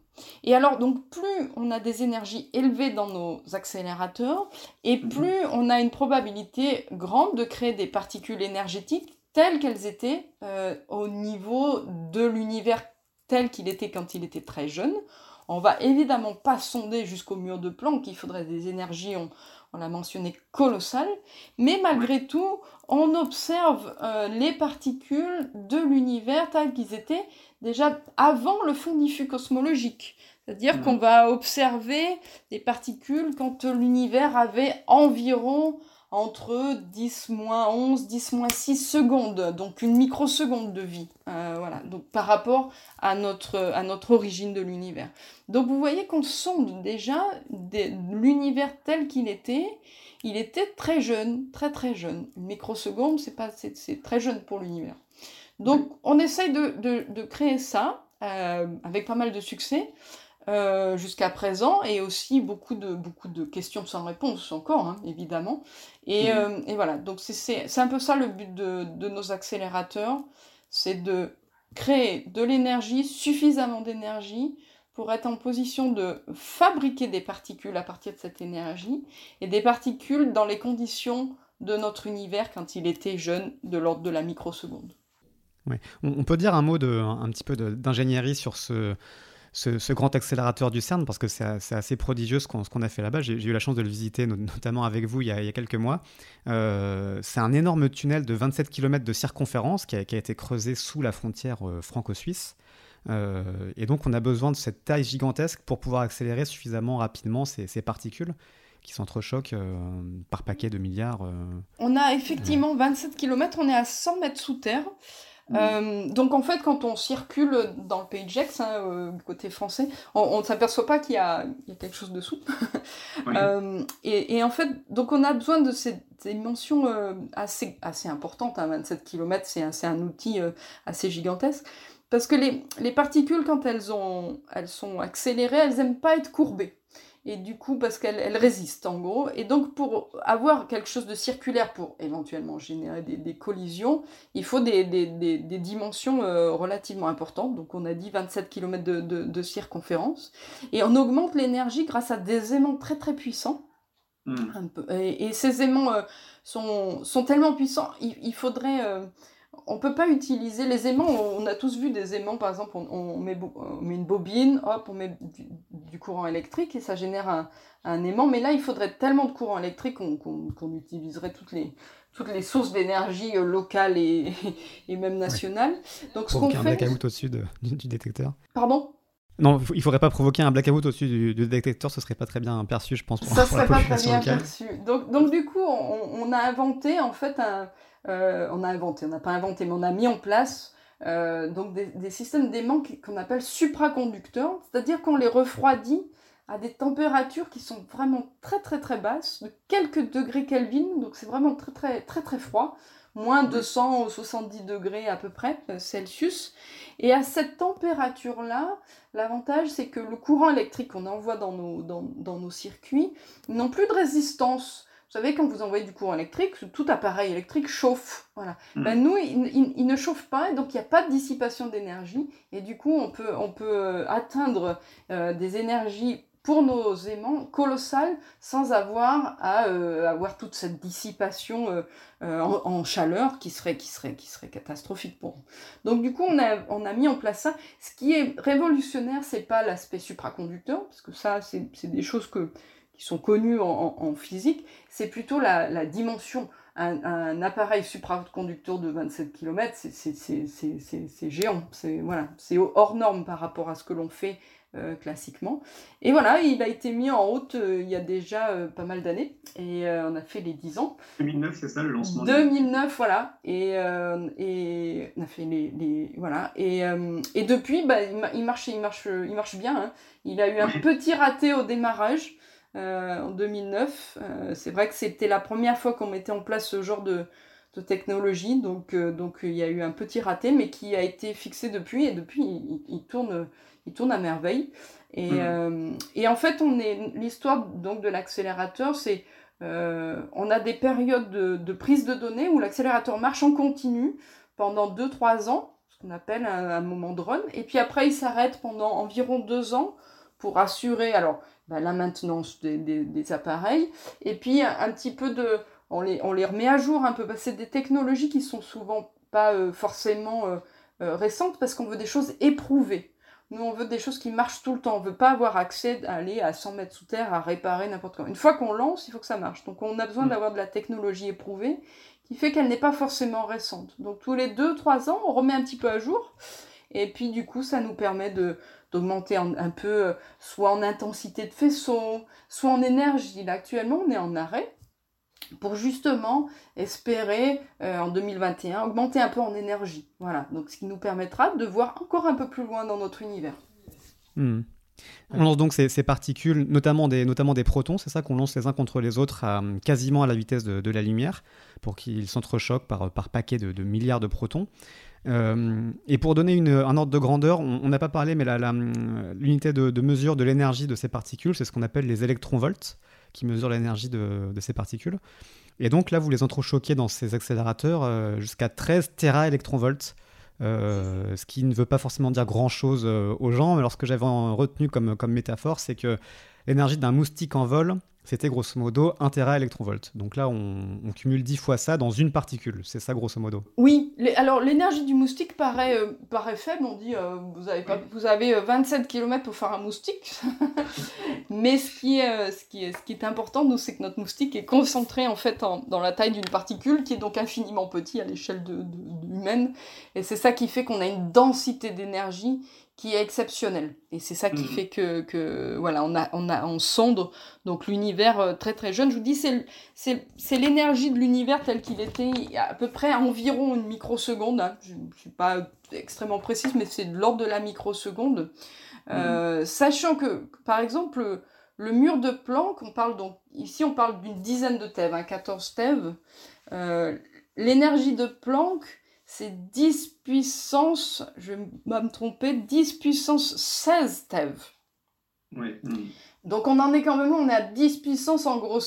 Et alors, donc, plus on a des énergies élevées dans nos accélérateurs, et mm-hmm. plus on a une probabilité grande de créer des particules énergétiques telles qu'elles étaient euh, au niveau de l'univers tel qu'il était quand il était très jeune. On va évidemment pas sonder jusqu'au mur de Planck, il faudrait des énergies, on l'a mentionné, colossal, mais malgré tout, on observe euh, les particules de l'univers tels qu'ils étaient déjà avant le fond diffus cosmologique. C'est-à-dire qu'on va observer des particules quand l'univers avait environ entre 10 moins 11, 10 moins 6 secondes, donc une microseconde de vie, euh, voilà, donc par rapport à notre, à notre origine de l'univers. Donc vous voyez qu'on sonde déjà l'univers tel qu'il était, il était très jeune, très très jeune. Une microseconde, c'est pas, c'est très jeune pour l'univers. Donc on essaye de, de, de, créer ça avec pas mal de succès. Jusqu'à présent et aussi beaucoup de, beaucoup de questions sans réponse encore, hein, évidemment. Et, et, voilà, donc c'est un peu ça le but de, de nos accélérateurs, c'est de créer de l'énergie, suffisamment d'énergie pour être en position de fabriquer des particules à partir de cette énergie, et des particules dans les conditions de notre univers quand il était jeune, de l'ordre de la microseconde. On, peut dire un mot de, un petit peu d'ingénierie sur ce, ce, grand accélérateur du CERN, parce que c'est assez prodigieux ce qu'on a fait là-bas. J'ai eu la chance de le visiter, notamment avec vous, il y a, quelques mois. Euh, c'est un énorme tunnel de 27 km de circonférence qui a, été creusé sous la frontière euh, franco-suisse. Euh, et donc, on a besoin de cette taille gigantesque pour pouvoir accélérer suffisamment rapidement ces, particules qui s'entrechoquent par paquet de milliards. On a effectivement 27 km, on est à 100 mètres sous terre. Euh, donc en fait, quand on circule dans le pays de Gex, hein, euh, côté français, on ne s'aperçoit pas qu'il y, a quelque chose dessous. [laughs] euh, et, en fait, donc on a besoin de ces, dimensions assez, assez importantes. Hein, 27 km, c'est un, outil assez gigantesque. Parce que les, les, particules, quand elles, ont, elles sont accélérées, elles n'aiment pas être courbées et du coup parce qu'elle résiste en gros. Et donc pour avoir quelque chose de circulaire pour éventuellement générer des, collisions, il faut des, dimensions euh, relativement importantes. Donc on a dit 27 km de, circonférence. Et on augmente l'énergie grâce à des aimants très très puissants. Hmm. Et, ces aimants euh, sont, sont, tellement puissants, il, faudrait... Euh, on peut pas utiliser les aimants. On, a tous vu des aimants, par exemple, on, met, une bobine, hop, on met du, courant électrique et ça génère un, aimant. Mais là, il faudrait tellement de courant électrique qu'on utiliserait toutes les, toutes les sources d'énergie euh, locales et, même nationales. Donc, ce qu'on fait. un blackout au-dessus du, détecteur. Pardon? Non, il faudrait pas provoquer un blackout au-dessus du, détecteur, ce serait pas très bien perçu, je pense. Pour, ça serait pas très bien perçu. Donc, donc, du coup, on, a inventé en fait un, euh, on a inventé, on n'a pas inventé, mais on a mis en place euh, donc des, systèmes d'aimants qu'on appelle supraconducteurs, c'est-à-dire qu'on les refroidit à des températures qui sont vraiment très très très basses, de quelques degrés Kelvin, donc c'est vraiment très très très très froid, moins 270 degrés à peu près euh, Celsius. Et à cette température-là, l'avantage c'est que le courant électrique qu'on envoie dans nos, dans nos circuits n'ont plus de résistance vous savez, quand vous envoyez du courant électrique, tout appareil électrique chauffe. Voilà. Hmm. Ben, nous, il, ne chauffe pas, donc il n'y a pas de dissipation d'énergie. Et du coup, on peut, on peut euh, atteindre euh, des énergies pour nos aimants colossales sans avoir à euh, avoir toute cette dissipation en, chaleur qui serait, qui, serait, qui serait catastrophique pour nous. Donc du coup, on a, on a mis en place ça. Ce qui est révolutionnaire, c'est pas l'aspect supraconducteur, parce que ça, c'est des choses que qui sont connus en, physique, c'est plutôt la, dimension. Un, appareil supraconducteur de 27 km, c'est géant, c'est voilà, hors norme par rapport à ce que l'on fait euh, classiquement. Et voilà, il a été mis en route euh, il y a déjà euh, pas mal d'années, et on a fait les 10 ans. 2009, c'est ça le lancement 2009, voilà, et, et on a fait les... les voilà, et, et depuis, bah, il, marche, il, marche, il marche bien, hein. il a eu un petit raté au démarrage, euh, en 2009. Euh, c'est vrai que c'était la première fois qu'on mettait en place ce genre de, technologie, donc, euh, donc il y a eu un petit raté, mais qui a été fixé depuis, et depuis il, tourne, il tourne à merveille. Et, mmh. et en fait, on est l'histoire donc de l'accélérateur, c'est on a des périodes de, prise de données où l'accélérateur marche en continu pendant 2-3 ans, ce qu'on appelle un, un, moment de run, et puis après il s'arrête pendant environ 2 ans pour assurer, alors bah, la maintenance des, appareils, et puis un, petit peu de... On les, on les remet à jour un peu, parce que c'est des technologies qui sont souvent pas euh, forcément euh, euh, récentes, parce qu'on veut des choses éprouvées. Nous, on veut des choses qui marchent tout le temps. On veut pas avoir accès à aller à 100 mètres sous terre, à réparer n'importe quoi. Une fois qu'on lance, il faut que ça marche. Donc, on a besoin mm. d'avoir de la technologie éprouvée qui fait qu'elle n'est pas forcément récente. Donc, tous les 2-3 ans, on remet un petit peu à jour. Et puis, du coup, ça nous permet de, d'augmenter un, peu, euh, soit en intensité de faisceau, soit en énergie. Là, actuellement, on est en arrêt pour justement espérer euh, en 2021 augmenter un peu en énergie. Voilà, donc ce qui nous permettra de voir encore un peu plus loin dans notre univers. Hmm. On lance donc ces, particules, notamment des, notamment des protons, c'est ça qu'on lance les uns contre les autres quasiment à la vitesse de, la lumière, pour qu'ils s'entrechoquent par, par paquet de, milliards de protons. Et pour donner un ordre de grandeur, on n'a pas parlé, mais l'unité de, mesure de l'énergie de ces particules, c'est ce qu'on appelle les électronvolts, qui mesurent l'énergie de, ces particules. Et donc là, vous les entrechoquez dans ces accélérateurs jusqu'à 13 téraélectronvolts. Euh, ce qui ne veut pas forcément dire grand-chose aux gens, mais alors ce que j'avais retenu comme métaphore, c'est que l'énergie d'un moustique en vol, c'était grosso modo 1 téraélectronvolt. Donc là, on, cumule 10 fois ça dans une particule. C'est ça, grosso modo. Oui, alors l'énergie du moustique paraît, euh, faible. On dit, euh, vous, avez pas, vous avez 27 euh, km pour faire un moustique. [laughs] Mais ce qui, est, ce, important, nous, c'est que notre moustique est concentré en fait dans la taille d'une particule qui est donc infiniment petit à l'échelle humaine. Et c'est ça qui fait qu'on a une densité d'énergie qui est exceptionnel. Et c'est ça qui mhm. fait que, que, voilà, on, a, on, a, on sonde donc l'univers euh, très très jeune. Je vous dis, c'est l'énergie de l'univers tel qu'il était à peu près environ une microseconde. Hein. Je ne suis pas extrêmement précise, mais c'est de l'ordre de la microseconde. Euh, mhm. sachant que, par exemple, le mur de Planck, on parle donc, ici on parle d'une dizaine de hein, 14 TeV. Euh, l'énergie de Planck, c'est 10 puissance, je vais me tromper, 10 puissance 16 TeV. Oui. Donc on en est quand même, on est à 10 puissance en gros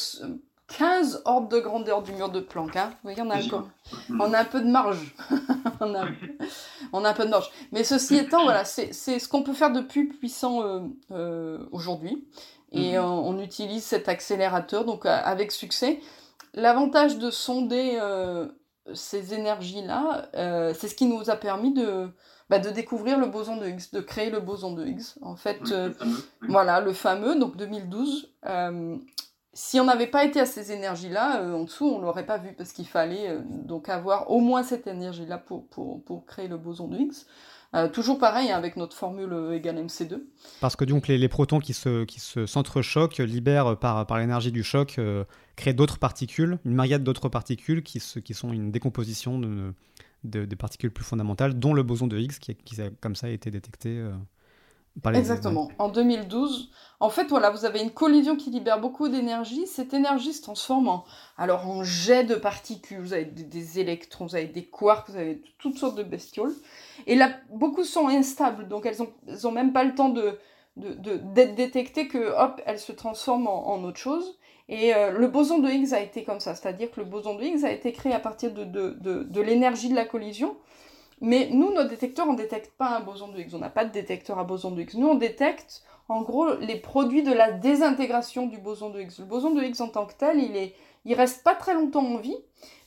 15 ordres de grandeur du mur de Planck. Hein. Vous voyez, on a, un, on a un peu de marge. [laughs] on, a, [laughs] on, a, un peu de marge. Mais ceci étant, voilà, c'est ce qu'on peut faire de plus puissant euh, euh, aujourd'hui. Et mhm. on, utilise cet accélérateur donc avec succès. L'avantage de sonder euh, ces énergies-là, euh, c'est ce qui nous a permis de, bah, de découvrir le boson de Higgs, de créer le boson de Higgs. En fait, le euh, voilà, le fameux, donc 2012. Euh, si on n'avait pas été à ces énergies-là, en dessous, on l'aurait pas vu parce qu'il fallait donc avoir au moins cette énergie-là pour, pour, pour, créer le boson de Higgs. Euh, toujours pareil hein, avec notre formule euh, égale MC2. Parce que donc les, protons qui se qui se s'entrechoquent libèrent par par l'énergie du choc euh, créent d'autres particules, une myriade d'autres particules qui qui sont une décomposition de, de, particules plus fondamentales, dont le boson de Higgs qui, qui a comme ça été détecté. Exactement. En 2012, en fait, voilà, vous avez une collision qui libère beaucoup d'énergie. Cette énergie se transforme en, alors, en jet de particules. Vous avez des, électrons, vous avez des quarks, vous avez toutes sortes de bestioles. Et là, beaucoup sont instables, donc elles ont, elles ont même pas le temps de d'être détectées que, hop, elles se transforment en, autre chose. Et euh, le boson de Higgs a été comme ça, c'est-à-dire que le boson de Higgs a été créé à partir de, de l'énergie de la collision. Mais nous, nos détecteurs, on ne détecte pas un boson de Higgs. On n'a pas de détecteur à boson de Higgs. Nous, on détecte, en gros, les produits de la désintégration du boson de Higgs. Le boson de Higgs en tant que tel, il est, il reste pas très longtemps en vie,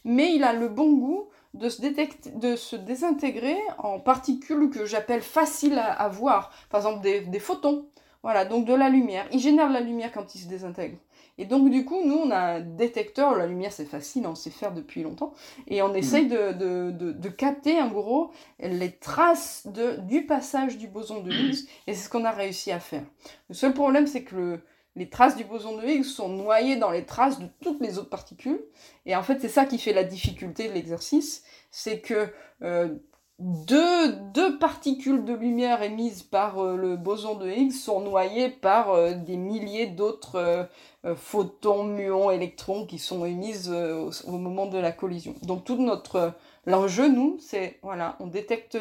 mais il a le bon goût de se, désintégrer en particules que j'appelle faciles à, voir. Par exemple, des, photons. Voilà, donc de la lumière. Il génère la lumière quand il se désintègre. Et donc, du coup, nous, on a un détecteur, la lumière, c'est facile, on sait faire depuis longtemps, et on essaye de, de, de, capter, en gros, les traces de, du passage du boson de Higgs, et c'est ce qu'on a réussi à faire. Le seul problème, c'est que le, les traces du boson de Higgs sont noyées dans les traces de toutes les autres particules, et en fait, c'est ça qui fait la difficulté de l'exercice, c'est que euh, deux, deux, particules de lumière émises par euh, le boson de Higgs sont noyées par euh, des milliers d'autres euh, photons, muons, électrons qui sont émises au, au, moment de la collision. Donc tout notre l'enjeu, nous, c'est voilà, on détecte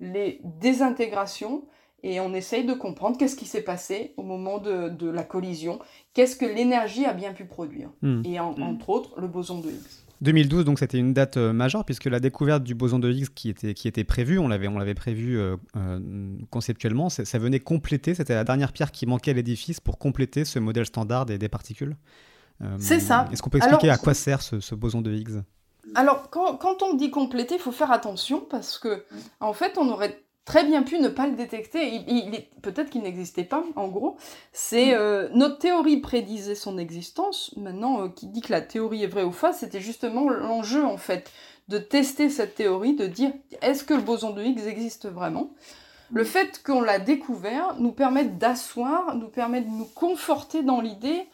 les désintégrations et on essaye de comprendre qu'est-ce qui s'est passé au moment de, de la collision, qu'est-ce que l'énergie a bien pu produire, hmm. et en, entre autres le boson de Higgs. 2012, donc c'était une date euh, majeure puisque la découverte du boson de Higgs qui était, qui était prévue, on l'avait, on l'avait prévu euh, euh, conceptuellement, ça venait compléter, c'était la dernière pierre qui manquait à l'édifice pour compléter ce modèle standard des, des particules. C'est ça. Est-ce qu'on peut expliquer à quoi sert ce, ce, boson de Higgs? Alors, quand, quand, on dit compléter, il faut faire attention parce que, en fait, on aurait très bien pu ne pas le détecter. Il, Peut-être qu'il n'existait pas, en gros. C'est mm. euh, Notre théorie prédisait son existence. Maintenant, euh, qui dit que la théorie est vraie ou fausse, c'était justement l'enjeu, en fait, de tester cette théorie, de dire est-ce que le boson de Higgs existe vraiment? Le fait qu'on l'a découvert nous permet d'asseoir, nous permet de nous conforter dans l'idée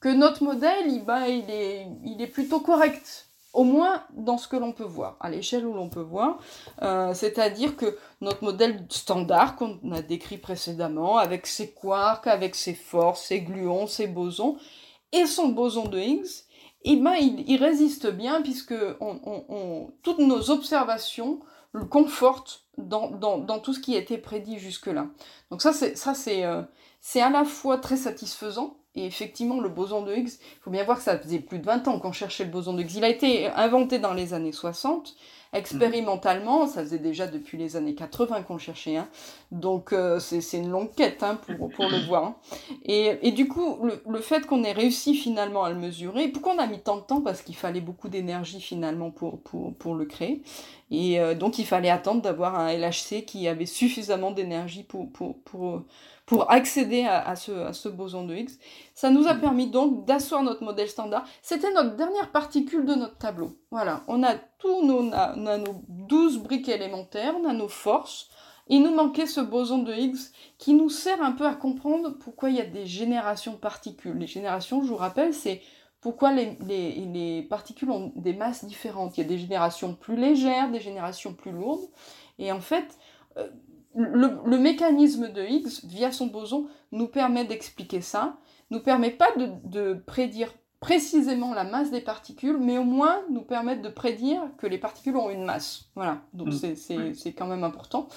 que notre modèle, il, bah, il, est, il est plutôt correct au moins dans ce que l'on peut voir, à l'échelle où l'on peut voir. Euh, c'est-à-dire que notre modèle standard qu'on a décrit précédemment, avec ses quarks, avec ses forces, ses gluons, ses bosons, et son boson de Higgs, et ben, il, résiste bien puisque toutes nos observations le confortent dans, tout ce qui a été prédit jusque-là. Donc ça, c'est, euh, c'est à la fois très satisfaisant, et effectivement, le boson de Higgs, il faut bien voir que ça faisait plus de 20 ans qu'on cherchait le boson de Higgs. Il a été inventé dans les années 60, expérimentalement, ça faisait déjà depuis les années 80 qu'on cherchait. Hein. Donc euh, c'est une longue quête hein, pour, le voir. Hein. Et, du coup, le, fait qu'on ait réussi finalement à le mesurer, pourquoi on a mis tant de temps? Parce qu'il fallait beaucoup d'énergie finalement pour, le créer. Et euh, donc il fallait attendre d'avoir un LHC qui avait suffisamment d'énergie pour, pour, pour accéder à, ce, boson de Higgs. Ça nous a permis donc d'asseoir notre modèle standard. C'était notre dernière particule de notre tableau. Voilà, on a tous nos, on nos 12 briques élémentaires, on a nos forces. Il nous manquait ce boson de Higgs qui nous sert un peu à comprendre pourquoi il y a des générations de particules. Les générations, je vous rappelle, c'est pourquoi les, particules ont des masses différentes. Il y a des générations plus légères, des générations plus lourdes. Et en fait, euh, le, mécanisme de Higgs, via son boson, nous permet d'expliquer ça, nous permet pas de prédire précisément la masse des particules, mais au moins nous permettre de prédire que les particules ont une masse. Voilà, donc mm. c'est quand même important,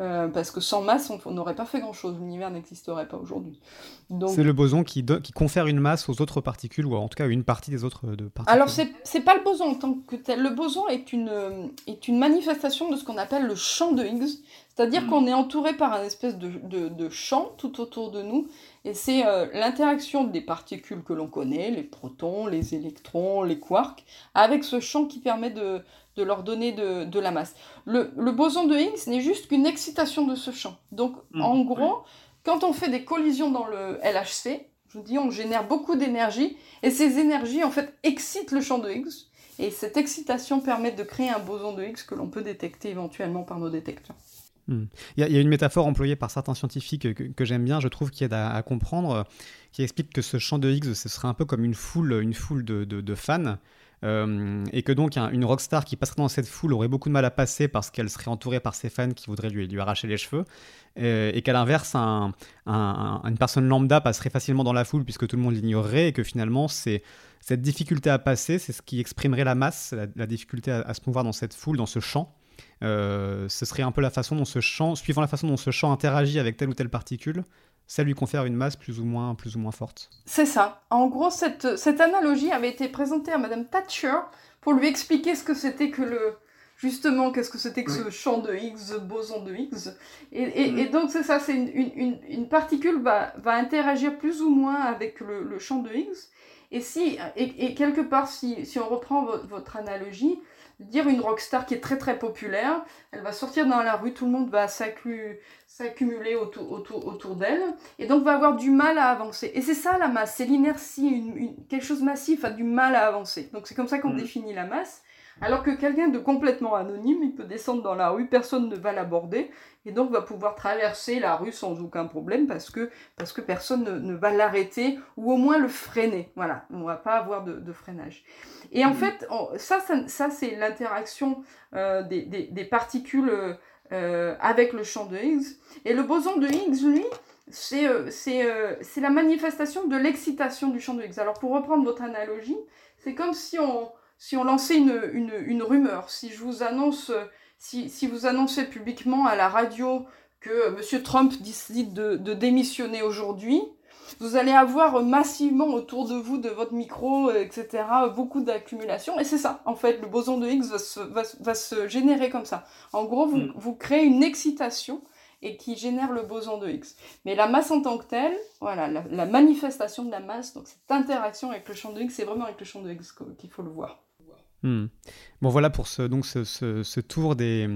euh, parce que sans masse, on n'aurait pas fait grand-chose, l'univers n'existerait pas aujourd'hui. C'est le boson qui, qui confère une masse aux autres particules, ou en tout cas une partie des autres de particules. Alors c'est pas le boson en tant que tel, le boson est une, est une manifestation de ce qu'on appelle le champ de Higgs, c'est-à-dire mm. qu'on est entouré par un espèce de, de, de champ tout autour de nous, et c'est euh, l'interaction des particules que l'on connaît, les protons, les électrons, les quarks, avec ce champ qui permet de, leur donner de, la masse. Le, boson de Higgs n'est juste qu'une excitation de ce champ. Donc mmh, en gros, quand on fait des collisions dans le LHC, je vous dis, on génère beaucoup d'énergie, et ces énergies en fait excitent le champ de Higgs. Et cette excitation permet de créer un boson de Higgs que l'on peut détecter éventuellement par nos détecteurs. Hmm. Il y, a une métaphore employée par certains scientifiques que, j'aime bien, je trouve, qui aide à, comprendre, qui explique que ce champ de Higgs, ce serait un peu comme une foule, une foule de, fans, euh, et que donc une rockstar qui passerait dans cette foule aurait beaucoup de mal à passer parce qu'elle serait entourée par ses fans qui voudraient lui, lui arracher les cheveux, et, qu'à l'inverse, une personne lambda passerait facilement dans la foule puisque tout le monde l'ignorerait, et que finalement, c'est cette difficulté à passer, c'est ce qui exprimerait la masse, la, difficulté à, se mouvoir dans cette foule, dans ce champ. Euh, ce serait un peu la façon dont ce champ, suivant la façon dont ce champ interagit avec telle ou telle particule, ça lui confère une masse plus ou moins, plus ou moins forte. C'est ça. En gros, cette, cette analogie avait été présentée à Madame Thatcher pour lui expliquer ce que c'était que le, justement qu'est-ce que c'était que ce champ de Higgs, ce boson de Higgs. Et, et, donc c'est ça, c'est une, une, une, particule va, va interagir plus ou moins avec le, le champ de Higgs. Et si et, quelque part, si, si on reprend votre analogie, dire une rockstar qui est très très populaire, elle va sortir dans la rue, tout le monde va s'accumuler autour, autour, autour d'elle, et donc va avoir du mal à avancer. Et c'est ça la masse, c'est l'inertie, quelque chose massif a du mal à avancer. Donc c'est comme ça qu'on mm. définit la masse. Alors que quelqu'un de complètement anonyme, il peut descendre dans la rue, personne ne va l'aborder, et donc va pouvoir traverser la rue sans aucun problème parce que, parce que personne ne, va l'arrêter ou au moins le freiner. Voilà, on va pas avoir de, freinage. Et en mmh. fait, ça, ça, c'est l'interaction euh, des, des, particules euh, avec le champ de Higgs. Et le boson de Higgs, lui, c'est euh, c'est la manifestation de l'excitation du champ de Higgs. Alors pour reprendre votre analogie, c'est comme si on si on lançait une, rumeur, si je vous annonce, si, vous annoncez publiquement à la radio que M. Trump décide de, démissionner aujourd'hui, vous allez avoir massivement autour de vous, de votre micro, etc., beaucoup d'accumulation. Et c'est ça, en fait, le boson de Higgs va se, générer comme ça. En gros, vous, mm. créez une excitation et qui génère le boson de Higgs. Mais la masse en tant que telle, voilà, la, la manifestation de la masse, donc cette interaction avec le champ de Higgs, c'est vraiment avec le champ de Higgs qu'il faut le voir. Hmm. Bon, voilà pour ce, donc ce, tour des,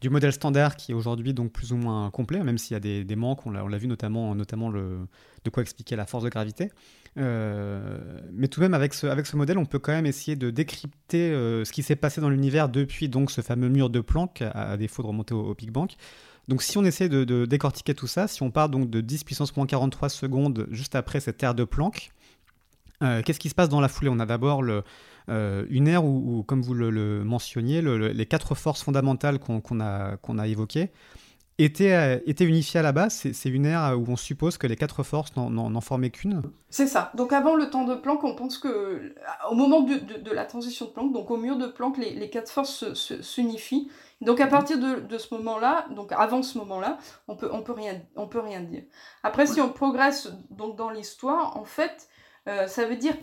du modèle standard qui est aujourd'hui donc plus ou moins complet, même s'il y a des, des manques, on l'a vu notamment, notamment le, de quoi expliquer la force de gravité. Euh, mais tout de même, avec ce, avec ce modèle, on peut quand même essayer de décrypter euh, ce qui s'est passé dans l'univers depuis donc ce fameux mur de Planck, à, défaut de remonter au, Big Bang. Donc si on essaie de, décortiquer tout ça, si on part donc de 10 puissance moins 43 secondes juste après cette ère de Planck, euh, qu'est-ce qui se passe dans la foulée? On a d'abord le, euh, une ère où, comme vous le, mentionniez, les quatre forces fondamentales qu'on a, évoquées était, était unifiée à la base. C'est une ère où on suppose que les quatre forces n'en formaient qu'une. C'est ça. Donc avant le temps de Planck, on pense que au moment de, de, la transition de Planck, donc au mur de Planck, les, les quatre forces s'unifient. Donc à partir de, de ce moment-là, donc avant ce moment-là, on peut on peut rien on peut rien dire. Après, si on progresse donc dans l'histoire, en fait, euh, ça veut dire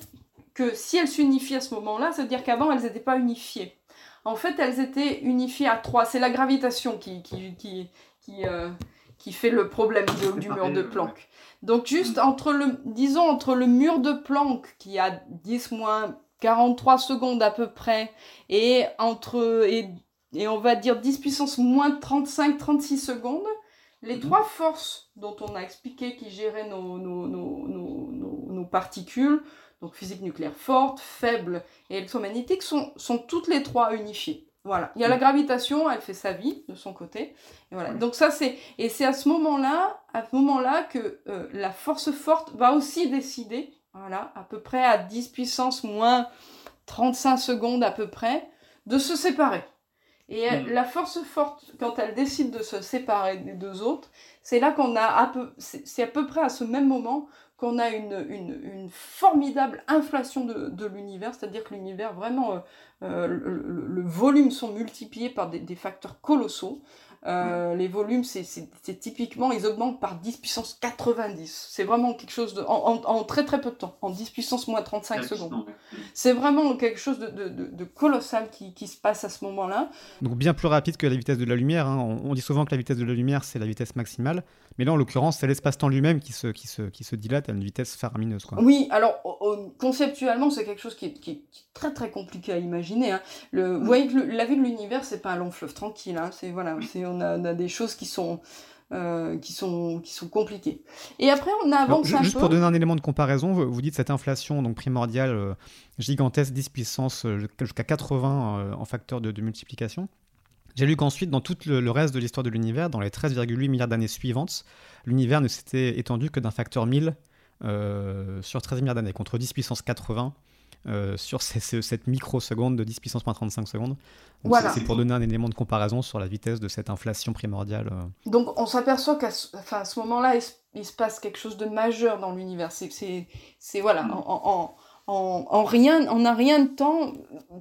que si elles s'unifient à ce moment-là, ça veut dire qu'avant elles n'étaient pas unifiées. En fait, elles étaient unifiées à trois. C'est la gravitation qui qui, qui, qui, euh, qui fait le problème du mur de Planck. Donc juste entre le, disons entre le mur de Planck qui a 10 moins 43 secondes à peu près et entre et, et on va dire 10 puissance moins 35-36 secondes, les mhm. trois forces dont on a expliqué qui géraient nos, nos, nos, nos, particules, donc physique nucléaire forte, faible et électromagnétique, sont, sont toutes les trois unifiées. Voilà. Il y a la mm. gravitation, elle fait sa vie de son côté. Et voilà. Donc ça c'est et c'est à ce moment-là, à ce moment-là que euh, la force forte va aussi décider, voilà, à peu près à 10 puissance moins 35 secondes à peu près, de se séparer. Et mm. la force forte, quand elle décide de se séparer des deux autres, c'est là qu'on a à peu, c'est à peu près à ce même moment qu'on a une, une, une, formidable inflation de, de l'univers, c'est-à-dire que l'univers vraiment euh, euh, le, volume sont multipliés par des, des facteurs colossaux. Euh, les volumes, c'est typiquement, ils augmentent par 10 puissance 90. C'est vraiment quelque chose de. En, très très peu de temps, en 10 puissance moins 35 secondes. C'est vraiment quelque chose de, de, de colossal qui, qui, se passe à ce moment-là. Donc bien plus rapide que la vitesse de la lumière. Hein. On, dit souvent que la vitesse de la lumière, c'est la vitesse maximale. Mais là, en l'occurrence, c'est l'espace-temps lui-même qui se, qui, se, qui se dilate à une vitesse faramineuse. Quoi. Oui, alors conceptuellement, c'est quelque chose qui est, qui est, très très compliqué à imaginer. Hein. Le, vous voyez que la vie de l'univers, c'est pas un long fleuve tranquille. Hein. C'est voilà, c'est on a, des choses qui sont, euh, qui sont, qui sont compliquées. Et après, on avance juste, Juste pour donner un élément de comparaison, vous, dites cette inflation donc primordiale euh, gigantesque, 10 puissance euh, jusqu'à 80 en facteur de, multiplication. J'ai lu qu'ensuite, dans tout le, reste de l'histoire de l'univers, dans les 13,8 milliards d'années suivantes, l'univers ne s'était étendu que d'un facteur 1000 sur 13 milliards d'années, contre 10 puissance 80 euh, sur cette microseconde de 10 puissance moins 35 secondes. Voilà. C'est pour donner un élément de comparaison sur la vitesse de cette inflation primordiale. Euh. Donc on s'aperçoit qu'à ce, enfin, à ce moment-là, il, se passe quelque chose de majeur dans l'univers. C'est voilà, mm. en, en, en, rien, on n'a rien de temps,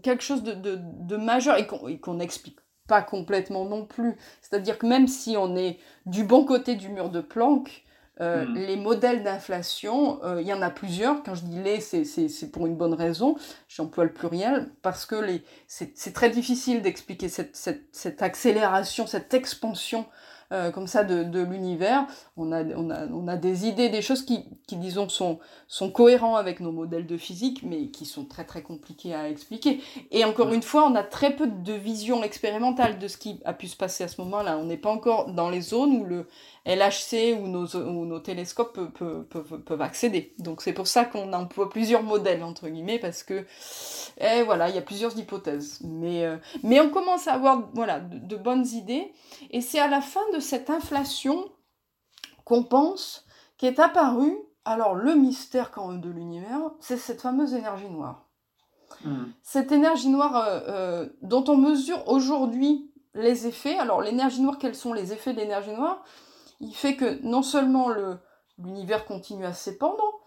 quelque chose de, de, de majeur et qu'on n'explique pas complètement non plus. C'est-à-dire que même si on est du bon côté du mur de Planck, euh, mm. Les modèles d'inflation, euh, il y en a plusieurs. Quand je dis les, c'est pour une bonne raison. J'emploie le pluriel parce que c'est très difficile d'expliquer cette, cette, cette, accélération, cette expansion euh, comme ça de, de l'univers. On a, on, a, on a des idées, des choses qui, qui disons, sont, sont cohérents avec nos modèles de physique, mais qui sont très très compliqués à expliquer. Et encore une fois, on a très peu de vision expérimentale de ce qui a pu se passer à ce moment-là. On n'est pas encore dans les zones où le LHC ou nos, ou nos télescopes peuvent, peuvent, peuvent accéder. Donc c'est pour ça qu'on emploie plusieurs modèles, entre guillemets, parce que et voilà, il y a plusieurs hypothèses. Mais, euh, mais on commence à avoir voilà, de, bonnes idées. Et c'est à la fin de cette inflation qu'on pense qu'est apparu, alors le mystère quand même de l'univers, c'est cette fameuse énergie noire. Hmm. Cette énergie noire euh, euh, dont on mesure aujourd'hui les effets. Alors l'énergie noire, quels sont les effets de l'énergie noire? Il fait que non seulement l'univers continue à s'épandre,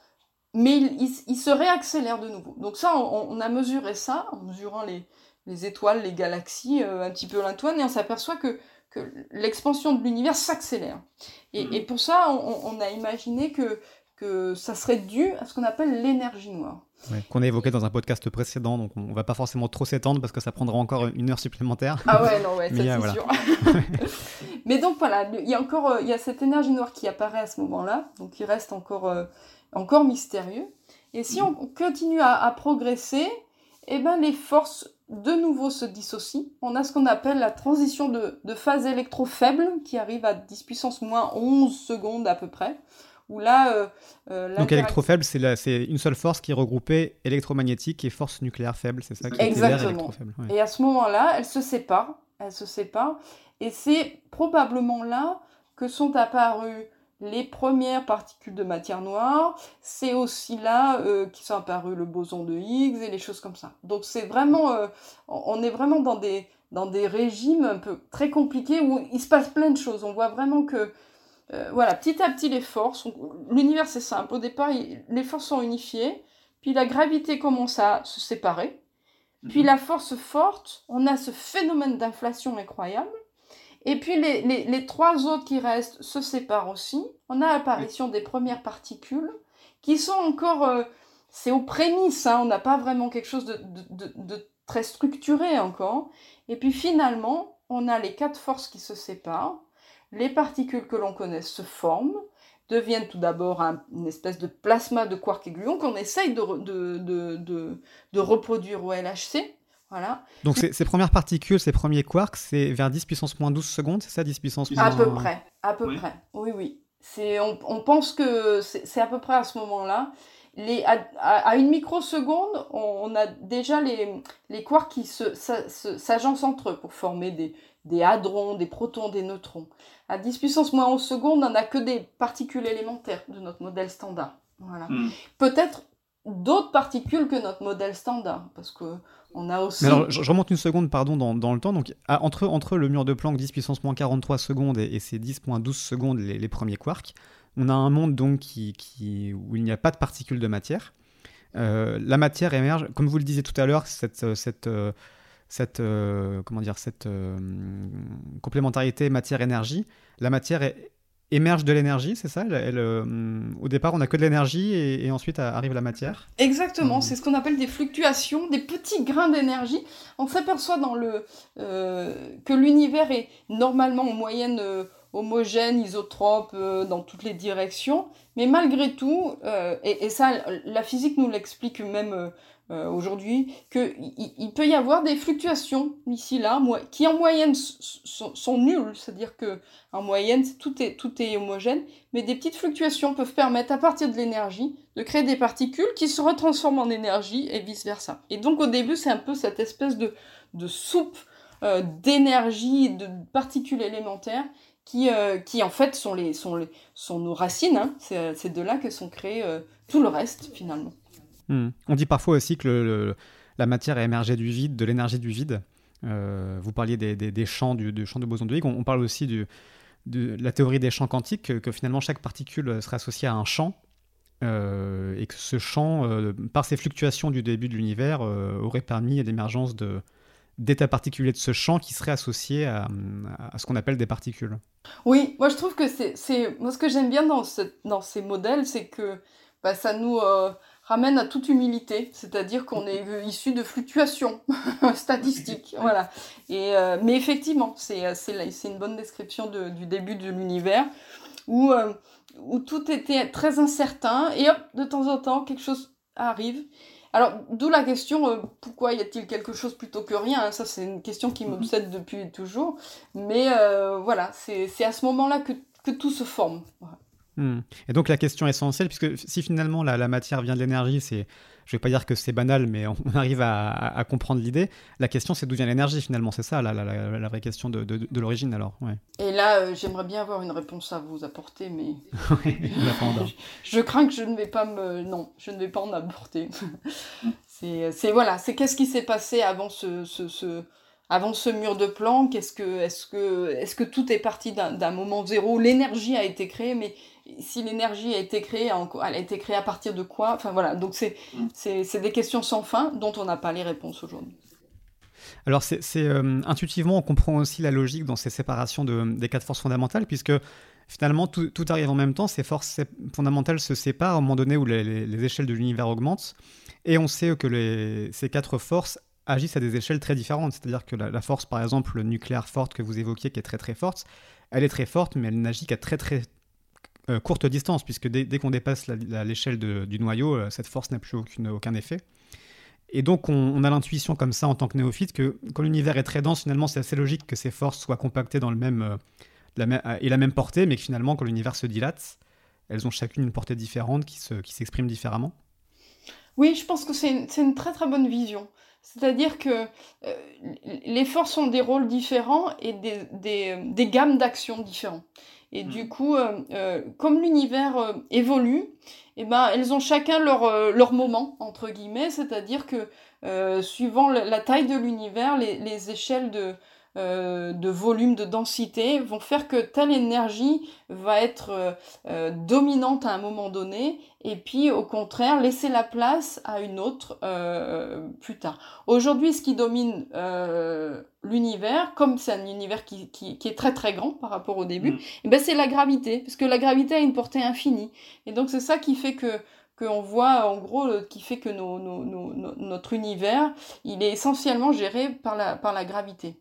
mais il, se réaccélère de nouveau. Donc ça, on, a mesuré ça, en mesurant les, les étoiles, les galaxies, euh, un petit peu l'Antoine, et on s'aperçoit que, que l'expansion de l'univers s'accélère. Et, mhm. et, pour ça, on, on, a imaginé que, que ça serait dû à ce qu'on appelle l'énergie noire. qu'on a évoqué dans un podcast précédent, donc on va pas forcément trop s'étendre parce que ça prendra encore une heure supplémentaire. Ah ouais, non, ouais, [laughs] ça c'est euh, sûr. [laughs] Mais donc voilà, il y a encore il y a cette énergie noire qui apparaît à ce moment-là, donc il reste encore euh, encore mystérieux. Et si on continue à, progresser, eh ben les forces de nouveau se dissocient. On a ce qu'on appelle la transition de, phase électro-faible qui arrive à 10 puissance moins 11 secondes à peu près. Où là, euh, euh Donc électro-faible, c'est une seule force qui est regroupée électromagnétique et force nucléaire faible, c'est ça qui Exactement. Et à ce moment-là, elles se séparent, elles se séparent, et c'est probablement là que sont apparues les premières particules de matière noire, c'est aussi là euh, qui sont apparues le boson de Higgs et les choses comme ça. Donc c'est vraiment, euh, on est vraiment dans des, dans des régimes un peu très compliqués où il se passe plein de choses. On voit vraiment que, euh, voilà, petit à petit, les forces, l'univers c'est simple. Au départ, les forces sont unifiées, puis la gravité commence à se séparer, puis mhm. la force forte, on a ce phénomène d'inflation incroyable. Et puis les, les, trois autres qui restent se séparent aussi. On a l'apparition des premières particules qui sont encore... Euh, c'est aux prémices, hein, on n'a pas vraiment quelque chose de, de, de, très structuré encore. Et puis finalement, on a les quatre forces qui se séparent. Les particules que l'on connaît se forment, deviennent tout d'abord une espèce de plasma de quark et gluon qu'on essaye de, de, de, de, reproduire au LHC. Voilà. Donc ces, premières particules, ces premiers quarks, c'est vers 10 puissance moins 12 secondes, c'est ça 10 puissance moins... À peu près, à peu près, oui, oui. On, on pense que c'est à peu près à ce moment-là les, à, une microseconde, on, a déjà les, les quarks qui s'agencent entre eux pour former des, des hadrons, des protons, des neutrons. À 10 puissance moins 11 secondes, on n'a que des particules élémentaires de notre modèle standard. Voilà. Hmm. Peut-être d'autres particules que notre modèle standard, parce que on a aussi... alors, je, remonte une seconde, pardon, dans, dans le temps. Donc, entre, entre le mur de Planck, 10 puissance moins 43 secondes, et, ces 10 moins 12 secondes, les, les premiers quarks, on a un monde donc qui, qui, où il n'y a pas de particules de matière. Euh, la matière émerge, comme vous le disiez tout à l'heure, cette, euh, cette, euh, comment dire, cette complémentarité matière-énergie. La matière émerge de l'énergie, c'est ça? Elle, Au départ, on n'a que de l'énergie et, ensuite arrive la matière. Exactement, c'est ce qu'on appelle des fluctuations, des petits grains d'énergie. On s'aperçoit dans le que l'univers est normalement en moyenne homogène, isotrope euh, dans toutes les directions. Mais malgré tout, euh, et, ça, la physique nous l'explique même euh, aujourd'hui, qu'il il peut y avoir des fluctuations ici, là, qui en moyenne sont, nulles. C'est-à-dire que en moyenne, tout est, homogène. Mais des petites fluctuations peuvent permettre, à partir de l'énergie, de créer des particules qui se retransforment en énergie et vice-versa. Et donc au début, c'est un peu cette espèce de, soupe d'énergie, de particules élémentaires qui, euh, qui en fait sont, nos racines. Hein. Euh, c'est de là que sont créés euh, tout le reste finalement. Hmm. On dit parfois aussi que la matière est émergée du vide, de l'énergie du vide. vous parliez des, des, champs, du, champ de boson de Higgs. On, parle aussi du, de la théorie des champs quantiques, que, finalement chaque particule serait associée à un champ. et que ce champ, par ses fluctuations du début de l'univers, aurait permis l'émergence de, d'état particulier de ce champ qui serait associé à, ce qu'on appelle des particules. Oui, moi je trouve que c'est... Moi ce que j'aime bien dans, ce, dans ces modèles, c'est que bah, ça nous euh, ramène à toute humilité, c'est-à-dire qu'on est issu de fluctuations [laughs] statistiques. voilà. Et, euh, mais effectivement, c'est une bonne description du début de l'univers où, euh, où tout était très incertain et hop, de temps en temps, quelque chose arrive alors, d'où la question, euh, pourquoi y a-t-il quelque chose plutôt que rien hein, Ça, c'est une question qui mhm. m'obsède depuis toujours. Mais euh, voilà, c'est à ce moment-là que, que, tout se forme. Hmm. Et donc, la question essentielle, puisque si finalement la, la matière vient de l'énergie, c'est je vais pas dire que c'est banal, mais on arrive à, comprendre l'idée. La question, c'est d'où vient l'énergie finalement, c'est ça la, la, vraie question de, de, l'origine alors. Ouais. Et là, euh, j'aimerais bien avoir une réponse à vous apporter, mais [laughs] je, [laughs] je, crains que je ne vais pas me, non, je ne vais pas en apporter. [laughs] c'est voilà, c'est qu'est-ce qui s'est passé avant ce, ce, ce avant ce mur de Planck, est-ce que, est que, est que tout est parti d'un moment zéro? L'énergie a été créée, mais si l'énergie a été créée, elle a été créée à partir de quoi? Enfin voilà, donc mm. c'est des questions sans fin dont on n'a pas les réponses aujourd'hui. Alors, c'est euh, intuitivement, on comprend aussi la logique dans ces séparations de, des quatre forces fondamentales, puisque finalement, tout, tout, arrive en même temps. Ces forces fondamentales se séparent à un moment donné où les, les, échelles de l'univers augmentent, et on sait que les, ces quatre forces agissent à des échelles très différentes. C'est-à-dire que la, force, par exemple, nucléaire forte que vous évoquiez, qui est très très forte, elle est très forte, mais elle n'agit qu'à très très euh, courte distance, puisque dès, qu'on dépasse l'échelle du noyau, euh, cette force n'a plus aucun effet. Et donc on, a l'intuition comme ça en tant que néophyte que quand l'univers est très dense, finalement c'est assez logique que ces forces soient compactées dans le même, euh, la et la même portée, mais que finalement quand l'univers se dilate, elles ont chacune une portée différente qui, se, qui s'exprime différemment. Oui, je pense que c'est une, très très bonne vision. C'est-à-dire que les forces ont des rôles différents et des, des, des gammes d'actions différentes. Et du mm. coup, euh, euh, comme l'univers euh, évolue, eh ben, elles ont chacun leur, leur moment, entre guillemets, c'est-à-dire que suivant la, taille de l'univers, les, échelles de, euh, de volume, de densité, vont faire que telle énergie va être euh, euh, dominante à un moment donné, et puis au contraire laisser la place à une autre plus tard. Aujourd'hui, ce qui domine l'univers, comme c'est un univers qui, est très très grand par rapport au début, mm. eh ben c'est la gravité, parce que la gravité a une portée infinie. Et donc c'est ça qui fait que qu'on voit en gros qui fait que notre univers il est essentiellement géré par la, par la gravité.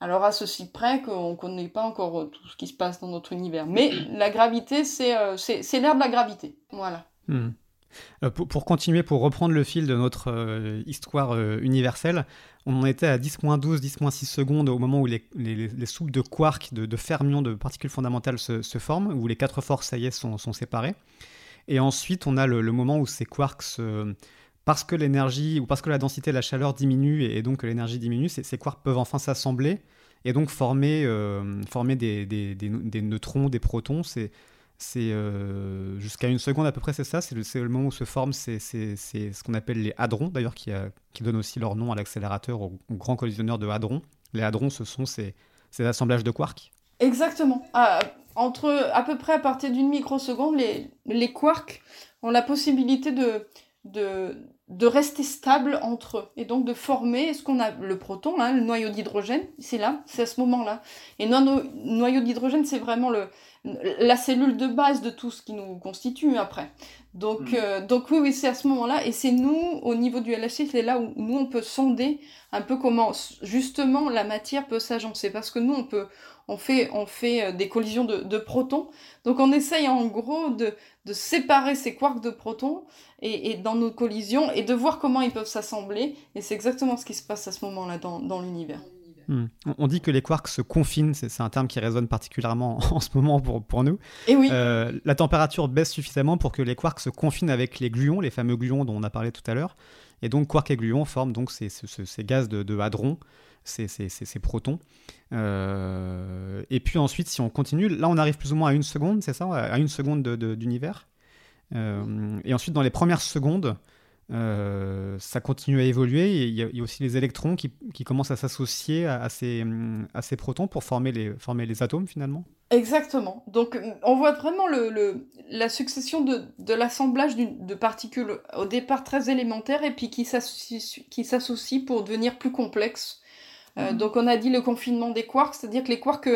Alors à ceci près qu'on ne connaît pas encore euh, tout ce qui se passe dans notre univers. Mais [clears throat] la gravité, c'est euh, l'air de la gravité. Voilà. Hmm. Euh, pour, continuer, pour reprendre le fil de notre histoire universelle, on en était à 10.12, 10.6 secondes au moment où les, les, soupes de quarks, de, fermions, de particules fondamentales se, forment, où les quatre forces, ça y est, sont, sont séparées. Et ensuite, on a le, moment où ces quarks parce que l'énergie ou parce que la densité et la chaleur diminuent et, donc que l'énergie diminue, ces, quarks peuvent enfin s'assembler et donc former, euh, former des, des, neutrons, des protons. C'est euh, jusqu'à une seconde à peu près, c'est ça. C'est le, moment où se forment ce qu'on appelle les hadrons, d'ailleurs, qui, qui donnent aussi leur nom à l'accélérateur, au, grand collisionneur de hadrons. Les hadrons, ce sont ces, ces assemblages de quarks. Exactement. Entre à peu près à partir d'une microseconde, les, les quarks ont la possibilité de, de, de rester stable entre eux et donc de former ce qu'on a le proton, hein, le noyau d'hydrogène, c'est là, c'est à ce moment-là. Et non, noyau d'hydrogène, c'est vraiment le, la cellule de base de tout ce qui nous constitue après. Donc, mm. euh, donc oui, oui, c'est à ce moment-là, et c'est nous, au niveau du LHC, c'est là où nous, on peut sonder un peu comment justement la matière peut s'agencer, parce que nous, on peut, on fait, on fait euh, des collisions de, protons. Donc on essaye en gros de, séparer ces quarks de protons et, dans nos collisions et de voir comment ils peuvent s'assembler. Et c'est exactement ce qui se passe à ce moment-là dans, l'univers. Hmm. On dit que les quarks se confinent, c'est un terme qui résonne particulièrement [laughs] en ce moment pour, pour nous. Et oui. Euh, la température baisse suffisamment pour que les quarks se confinent avec les gluons, les fameux gluons dont on a parlé tout à l'heure. Et donc quarks et gluons forment donc ces, ces, gaz de, de hadrons ces, protons. Euh, et puis ensuite, si on continue, là on arrive plus ou moins à une seconde, c'est ça À une seconde d'univers. Euh, et ensuite, dans les premières secondes, euh, ça continue à évoluer. Il y, a, aussi les électrons qui, commencent à s'associer à, ces, à, ces, protons pour former les, former les atomes finalement. Exactement. Donc on voit vraiment le, la succession de, de l'assemblage de particules au départ très élémentaires et puis qui s'associent pour devenir plus complexes euh, donc on a dit le confinement des quarks, c'est-à-dire que les quarks,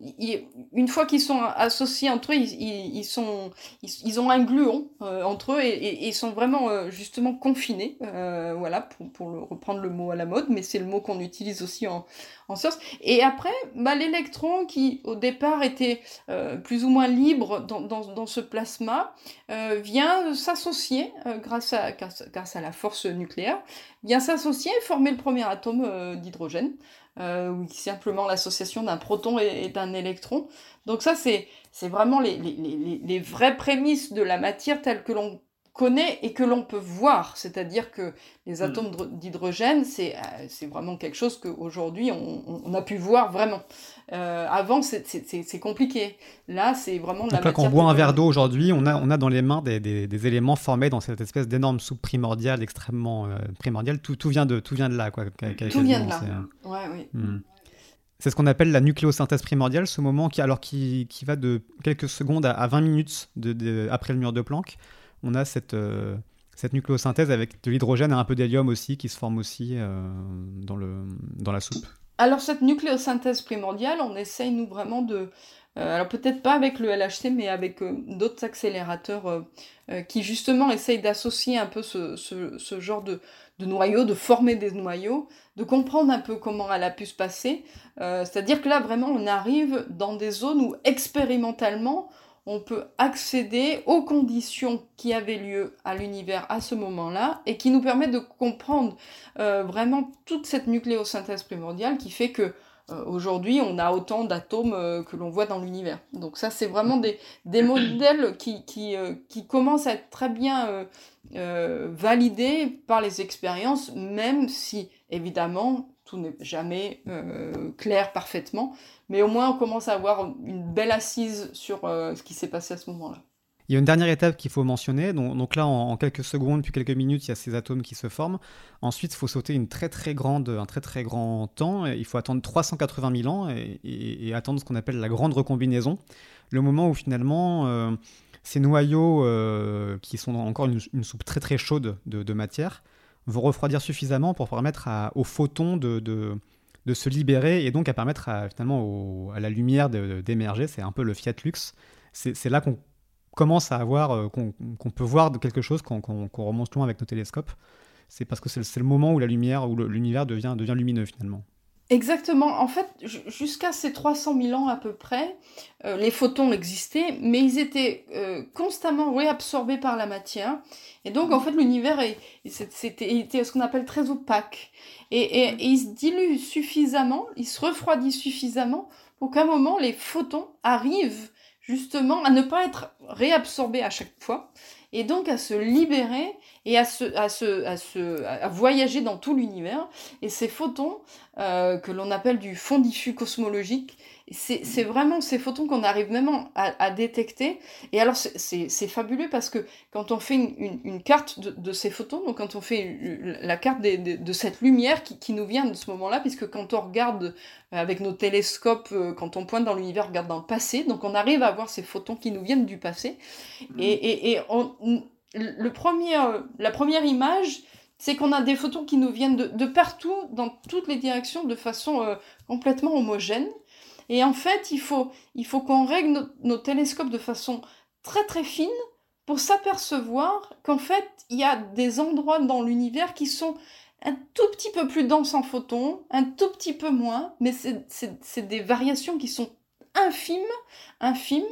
euh, une fois qu'ils sont associés entre eux, ils, sont, ils, ont un gluon euh, entre eux et, sont vraiment justement confinés. voilà, pour, reprendre le mot à la mode, mais c'est le mot qu'on utilise aussi en, en sciences. Et après, bah, l'électron qui au départ était plus ou moins libre dans, ce plasma, vient s'associer grâce, à, grâce à la force nucléaire, vient s'associer et former le premier atome d'hydrogène euh, ou simplement l'association d'un proton et, d'un électron. Donc ça, c'est vraiment les, les, les, vraies prémices de la matière telle que l'on connaît et que l'on peut voir. C'est-à-dire que les hmm. atomes d'hydrogène, c'est euh, vraiment quelque chose qu'aujourd'hui, on, on, a pu voir vraiment. Euh, avant, c'est compliqué. Là, c'est vraiment de la Donc quand on boit un verre d'eau aujourd'hui, on a, on a dans les mains des, des, éléments formés dans cette espèce d'énorme soupe primordiale, extrêmement euh, primordiale. Tout, tout, vient de, tout vient de là. Quoi, tout vient de là. Ouais, oui. Hmm. C'est ce qu'on appelle la nucléosynthèse primordiale, ce moment qui, alors, qui, qui va de quelques secondes à, 20 minutes de, après le mur de Planck on a cette, euh, cette nucléosynthèse avec de l'hydrogène et un peu d'hélium aussi qui se forme aussi euh, dans, le, dans la soupe. Alors cette nucléosynthèse primordiale, on essaye nous vraiment de... Euh, alors peut-être pas avec le LHC, mais avec d'autres accélérateurs qui justement essayent d'associer un peu ce, ce, genre de, de noyaux, de former des noyaux, de comprendre un peu comment elle a pu se passer. C'est-à-dire que là, vraiment, on arrive dans des zones où expérimentalement, on peut accéder aux conditions qui avaient lieu à l'univers à ce moment-là et qui nous permettent de comprendre euh, vraiment toute cette nucléosynthèse primordiale qui fait que euh, aujourd'hui on a autant d'atomes euh, que l'on voit dans l'univers. Donc ça c'est vraiment des, modèles qui, qui, qui, commencent à être très bien validés par les expériences, même si évidemment tout n'est jamais clair parfaitement mais au moins on commence à avoir une belle assise sur euh, ce qui s'est passé à ce moment-là. Il y a une dernière étape qu'il faut mentionner. Donc, là, en, quelques secondes, puis quelques minutes, il y a ces atomes qui se forment. Ensuite, il faut sauter une très très grande, un très très grand temps. Il faut attendre 380 000 ans et, attendre ce qu'on appelle la grande recombinaison. Le moment où finalement, euh, ces noyaux, euh, qui sont encore une, soupe très très chaude de, matière, vont refroidir suffisamment pour permettre aux photons de, de, se libérer et donc à permettre à, finalement à la lumière d'émerger. C'est un peu le fiat lux. C'est là qu'on commence à avoir, euh, qu'on peut voir de quelque chose qu'on remonte loin avec nos télescopes. C'est parce que c'est le moment où la lumière, où l'univers devient lumineux finalement. Exactement. En fait, jusqu'à ces 300 000 ans à peu près, euh, les photons existaient, mais ils étaient euh, constamment réabsorbés par la matière. Et donc, en fait, l'univers était ce qu'on appelle très opaque. Et, et, il se dilue suffisamment, il se refroidit suffisamment pour qu'à un moment, les photons arrivent justement à ne pas être réabsorbés à chaque fois et donc à se libérer et à, se, à, voyager dans tout l'univers. Et ces photons, euh, que l'on appelle du fond diffus cosmologique, c'est vraiment ces photons qu'on arrive même à, à, détecter. Et alors, c'est fabuleux parce que quand on fait une, une, carte de, de, ces photons, donc quand on fait la carte des, de cette lumière qui, qui, nous vient de ce moment-là, puisque quand on regarde avec nos télescopes, euh, quand on pointe dans l'univers, on regarde dans le passé, donc on arrive à voir ces photons qui nous viennent du passé. Mmh. Et, et, et on, le premier, la première image, c'est qu'on a des photons qui nous viennent de, de, partout, dans toutes les directions, de façon euh, complètement homogène. Et en fait, il faut, il faut qu'on règle nos, télescopes de façon très très fine pour s'apercevoir qu'en fait, il y a des endroits dans l'univers qui sont un tout petit peu plus denses en photons, un tout petit peu moins, mais c'est des variations qui sont infimes, infimes,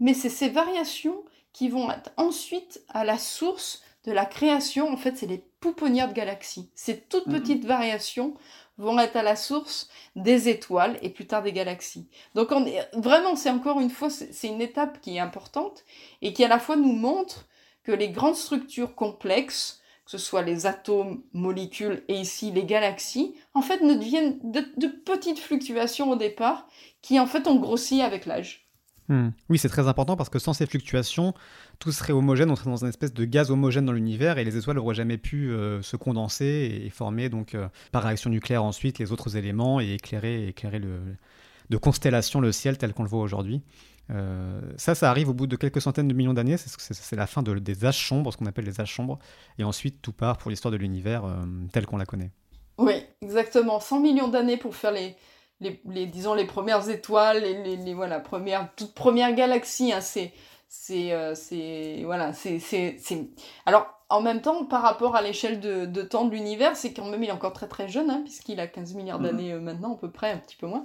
mais c'est ces variations qui vont être ensuite à la source de la création. En fait, c'est les pouponnières de galaxies. Ces toutes mhm. petites variations vont être à la source des étoiles et plus tard des galaxies. Donc vraiment, c'est encore une fois, c'est une étape qui est importante et qui à la fois nous montre que les grandes structures complexes, que ce soit les atomes, molécules et ici les galaxies, en fait ne deviennent de, de petites fluctuations au départ qui en fait ont grossi avec l'âge. Hmm. Oui, c'est très important parce que sans ces fluctuations, tout serait homogène, on serait dans une espèce de gaz homogène dans l'univers et les étoiles n'auraient jamais pu euh, se condenser et former donc euh, par réaction nucléaire ensuite les autres éléments et éclairer, éclairer le, de constellation le ciel tel qu'on le voit aujourd'hui. Euh, ça, ça arrive au bout de quelques centaines de millions d'années, c'est la fin de, des âges sombres, ce qu'on appelle les âges sombres, et ensuite tout part pour l'histoire de l'univers tel qu'on la connaît. Oui, exactement. 100 millions d'années pour faire les, les, disons, les premières étoiles, les, les, voilà, premières, toutes premières galaxies. Hein, c'est, c'est, euh, c'est, voilà, c'est, c'est, Alors, en même temps, par rapport à l'échelle de, de temps de l'univers, c'est quand même, il est encore très très jeune, hein, puisqu'il a 15 milliards mhm. d'années euh, maintenant, à peu près, un petit peu moins.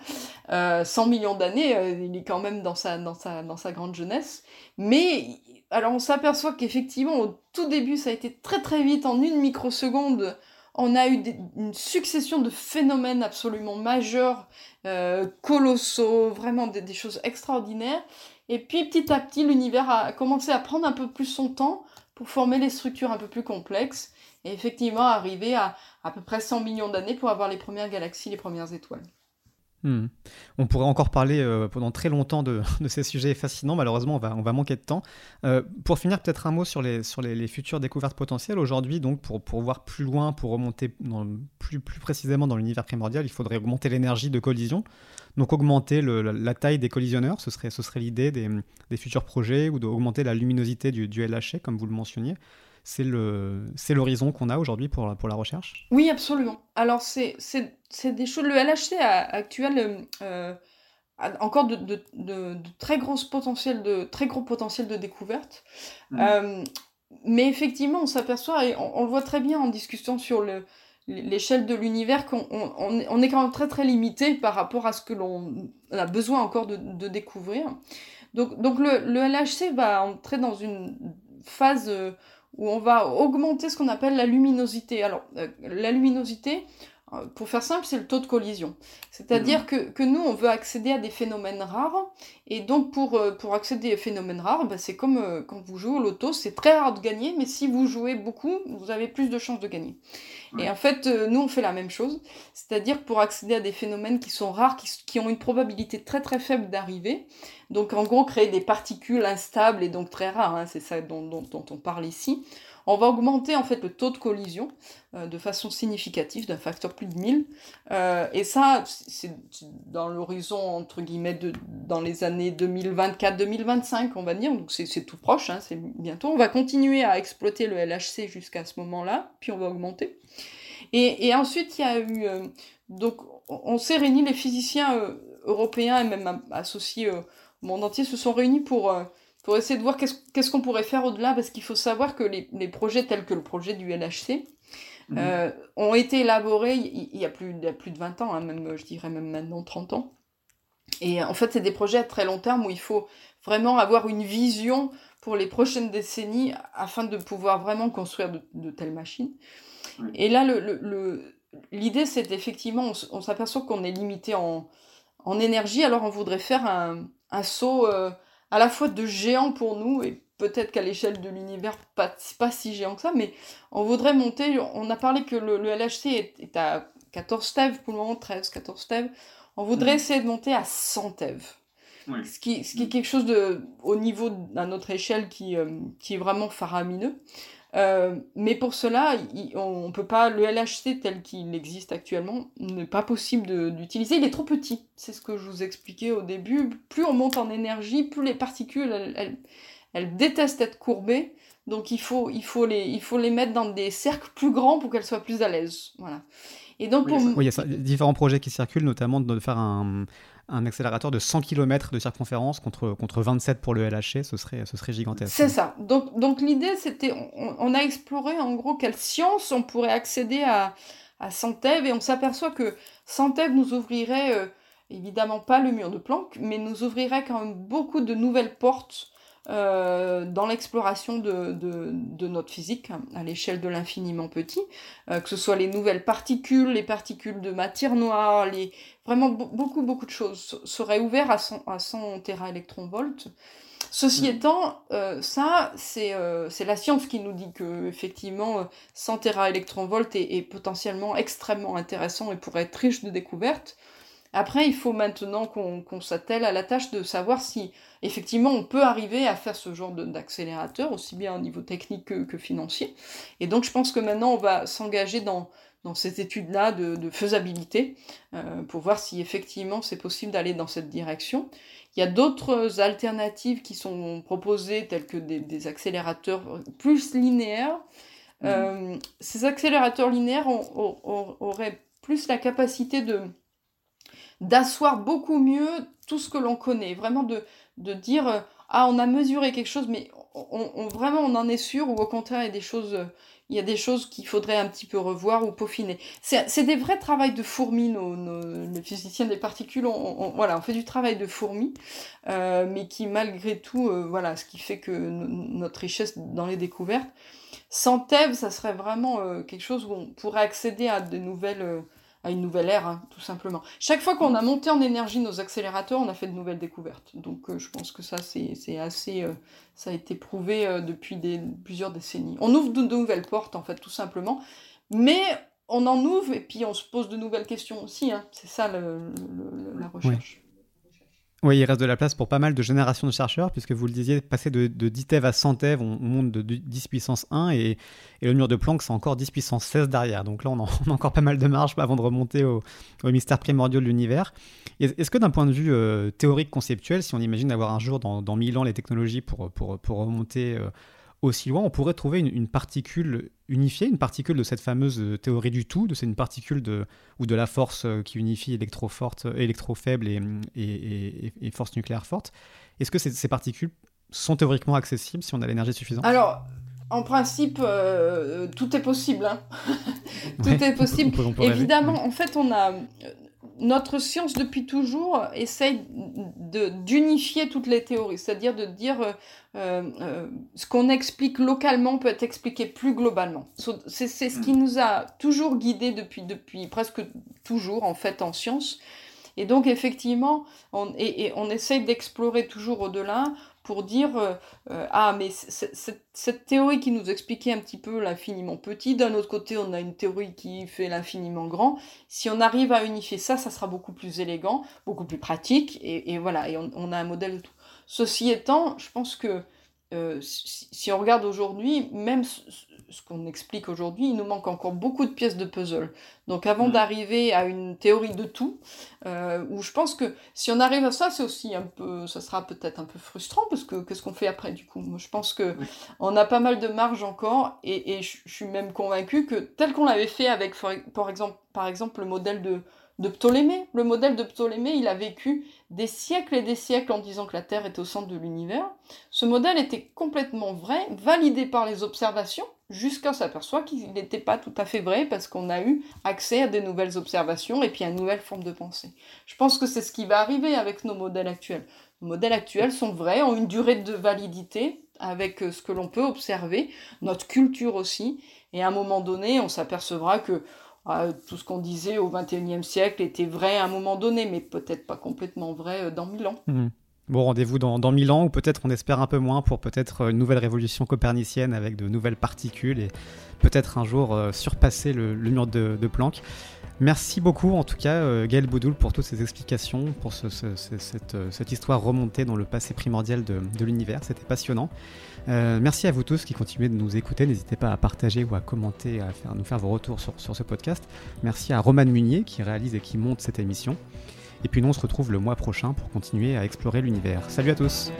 100 euh, millions d'années, il est quand même dans sa, dans, sa, dans sa grande jeunesse. Mais, alors on s'aperçoit qu'effectivement, au tout début, ça a été très très vite, en une microseconde, on a eu une succession de phénomènes absolument majeurs, euh, colossaux, vraiment des, choses extraordinaires. Et puis petit à petit, l'univers a commencé à prendre un peu plus son temps pour former les structures un peu plus complexes et effectivement arriver à à peu près 100 millions d'années pour avoir les premières galaxies, les premières étoiles. Hmm. On pourrait encore parler euh, pendant très longtemps de, [laughs] ces sujets fascinants. Malheureusement, on va, manquer de temps. Euh, pour finir, peut-être un mot sur les, futures découvertes potentielles. Aujourd'hui, donc, pour, voir plus loin, pour remonter plus, précisément dans l'univers primordial, il faudrait augmenter l'énergie de collision. Donc, augmenter la, taille des collisionneurs, ce serait, l'idée des, des, futurs projets, ou d'augmenter la luminosité du, du LHC, comme vous le mentionniez c'est l'horizon qu'on a aujourd'hui pour, pour la recherche Oui, absolument. Alors, c'est des choses. Le LHC actuel euh, a encore de, de, de, très, gros potentiel de, très gros potentiel de découverte. Mmh. Euh, mais effectivement, on s'aperçoit, et on, le voit très bien en discussion sur l'échelle de l'univers, qu'on on, est quand même très très limité par rapport à ce que l'on a besoin encore de, découvrir. Donc, donc le, le, LHC va entrer dans une phase euh, où on va augmenter ce qu'on appelle la luminosité. Alors, euh, la luminosité, pour faire simple, c'est le taux de collision. C'est-à-dire mhm. que, nous, on veut accéder à des phénomènes rares, et donc pour, euh, pour accéder à des phénomènes rares, bah, c'est comme quand vous jouez au loto, c'est très rare de gagner, mais si vous jouez beaucoup, vous avez plus de chances de gagner. Et en fait, euh, nous, on fait la même chose. C'est-à-dire pour accéder à des phénomènes qui sont rares, qui, ont une probabilité très très faible d'arriver. Donc en gros, créer des particules instables et donc très rares, hein, c'est ça dont, on parle ici on va augmenter en fait le taux de collision euh, de façon significative, d'un facteur plus de 1000. Euh, et ça, c'est dans l'horizon, entre guillemets, de, dans les années 2024-2025, on va dire, donc c'est tout proche, hein, c'est bientôt. On va continuer à exploiter le LHC jusqu'à ce moment-là, puis on va augmenter. Et, ensuite, il y a eu... Euh, donc, on s'est réunis, les physiciens européens et même associés au monde entier se sont réunis pour pour essayer de voir qu'est-ce qu'on pourrait faire au-delà, parce qu'il faut savoir que les, les, projets tels que le projet du LHC mhm. euh, ont été élaborés il, y a plus, il y a plus de 20 ans, hein, même, je dirais même maintenant 30 ans. Et en fait, c'est des projets à très long terme où il faut vraiment avoir une vision pour les prochaines décennies afin de pouvoir vraiment construire de, telles machines. Et là, l'idée, le, c'est effectivement, on, s'aperçoit qu'on est limité en, en, énergie, alors on voudrait faire un, un saut euh, à la fois de géant pour nous et peut-être qu'à l'échelle de l'univers pas, pas si géant que ça, mais on voudrait monter, on a parlé que le, LHC est, à 14 TeV pour le moment, 13, 14 TeV, on voudrait mhm. essayer de monter à 100 TeV. Ce, qui, ce qui est quelque chose de, au niveau à notre échelle qui, euh, qui est vraiment faramineux. Euh, mais pour cela, on peut pas le LHC tel qu'il existe actuellement n'est pas possible d'utiliser. Il est trop petit. C'est ce que je vous expliquais au début. Plus on monte en énergie, plus les particules elles, détestent être courbées. Donc il faut, il, faut les, il faut les mettre dans des cercles plus grands pour qu'elles soient plus à l'aise. Voilà. Et donc, oui, il y a différents projets qui circulent, notamment de faire un, un accélérateur de 100 km de circonférence contre, contre 27 pour le LHC, ce serait, ce serait gigantesque. C'est ça. Donc, donc l'idée, c'était, on, a exploré en gros quelle science on pourrait accéder à, à Santev et on s'aperçoit que Santev nous ouvrirait, euh, évidemment pas le mur de Planck, mais nous ouvrirait quand même beaucoup de nouvelles portes euh, dans l'exploration de, de, notre physique à l'échelle de l'infiniment petit, euh, que ce soit les nouvelles particules, les particules de matière noire, les... vraiment beaucoup beaucoup de choses seraient ouvertes à 100, à 100 téraélectronvolts. Ceci mm. étant, euh, ça, c'est la science qui nous dit que effectivement 100 téraélectronvolts est, est potentiellement extrêmement intéressant et pourrait être riche de découvertes. Après, il faut maintenant qu'on s'attelle à la tâche de savoir si effectivement on peut arriver à faire ce genre d'accélérateur, aussi bien au niveau technique que, financier. Et donc je pense que maintenant on va s'engager dans, dans cette étude-là de, faisabilité euh, pour voir si effectivement c'est possible d'aller dans cette direction. Il y a d'autres alternatives qui sont proposées, telles que des, accélérateurs plus linéaires. Mmh. Euh, ces accélérateurs linéaires auraient plus la capacité de d'asseoir beaucoup mieux tout ce que l'on connaît, vraiment de, de dire euh, ah on a mesuré quelque chose mais on, vraiment on en est sûr ou au contraire il y a des choses il y a des choses qu'il faudrait un petit peu revoir ou peaufiner. C'est des vrais travaux de fourmis, nos, les physiciens des particules, on, voilà, on fait du travail de fourmis, euh, mais qui malgré tout, euh, voilà, ce qui fait que notre richesse dans les découvertes. Sans TEV, ça serait vraiment quelque chose où on pourrait accéder à de nouvelles à une nouvelle ère, hein, tout simplement. Chaque fois qu'on a monté en énergie nos accélérateurs, on a fait de nouvelles découvertes. Donc euh, je pense que ça, c'est assez... Euh, ça a été prouvé euh, depuis des, plusieurs décennies. On ouvre de, nouvelles portes, en fait, tout simplement. Mais on en ouvre et puis on se pose de nouvelles questions aussi. Hein. C'est ça la recherche. Oui, il reste de la place pour pas mal de générations de chercheurs, puisque vous le disiez, passer de, 10 TeV à 100 TeV, on, monte de 10 puissance 1, et, le mur de Planck, c'est encore 10 puissance 16 derrière. Donc là, [laughs] on, a encore pas mal de marge avant de remonter au, mystère primordial de l'univers. Est-ce que d'un point de vue euh, théorique conceptuel, si on imagine avoir un jour dans, dans 1000 ans les technologies pour, pour, pour remonter euh, aussi loin, on pourrait trouver une, particule unifiée, une particule de cette fameuse euh, théorie du tout, de c'est une particule de, ou de la force euh, qui unifie électro-forte, euh, électro-faible et, et, force nucléaire forte. Est-ce que ces, particules sont théoriquement accessibles si on a l'énergie suffisante? Alors, en principe, tout est possible. Hein. [laughs] tout est possible. Évidemment, en fait, on a notre science depuis toujours essaye d'unifier toutes les théories, c'est-à-dire de dire euh, euh, ce qu'on explique localement peut être expliqué plus globalement. C'est ce qui mm. nous a toujours guidés depuis, depuis presque toujours en fait en science. Et donc effectivement, on, et, on essaye d'explorer toujours au-delà pour dire euh, euh, ah mais cette théorie qui nous expliquait un petit peu l'infiniment petit, d'un autre côté on a une théorie qui fait l'infiniment grand. Si on arrive à unifier ça, ça sera beaucoup plus élégant, beaucoup plus pratique et, voilà et on, a un modèle de tout. Ceci étant, je pense que euh, si, on regarde aujourd'hui, même ce qu'on explique aujourd'hui, il nous manque encore beaucoup de pièces de puzzle. Donc avant mm. d'arriver à une théorie de tout, euh, où je pense que si on arrive à ça, c'est aussi un peu, ça sera peut-être un peu frustrant parce que qu'est-ce qu'on fait après du coup? Moi, Je pense que on a pas mal de marge encore et, je, suis même convaincu que tel qu'on l'avait fait avec, par exemple, par exemple, le modèle de de Ptolémée. Le modèle de Ptolémée, il a vécu des siècles et des siècles en disant que la Terre est au centre de l'univers. Ce modèle était complètement vrai, validé par les observations, jusqu'à s'aperçoit qu'il n'était pas tout à fait vrai parce qu'on a eu accès à des nouvelles observations et puis à une nouvelle forme de pensée. Je pense que c'est ce qui va arriver avec nos modèles actuels. Nos modèles actuels sont vrais, ont une durée de validité avec ce que l'on peut observer, notre culture aussi, et à un moment donné, on s'apercevra que ah, tout ce qu'on disait au XXIe siècle était vrai à un moment donné, mais peut-être pas complètement vrai euh, dans mille ans. Mhm. Bon, rendez-vous dans, dans 1000 ans, ou peut-être on espère un peu moins pour peut-être une nouvelle révolution copernicienne avec de nouvelles particules et peut-être un jour euh, surpasser le, mur de, Planck. Merci beaucoup en tout cas euh, Gaël Boudoul pour toutes ces explications, pour cette, histoire remontée dans le passé primordial de, l'univers, c'était passionnant. Euh, merci à vous tous qui continuez de nous écouter. N'hésitez pas à partager ou à commenter, à faire, nous faire vos retours sur, sur ce podcast. Merci à Roman Munier qui réalise et qui monte cette émission. Et puis nous, on se retrouve le mois prochain pour continuer à explorer l'univers. Salut à tous!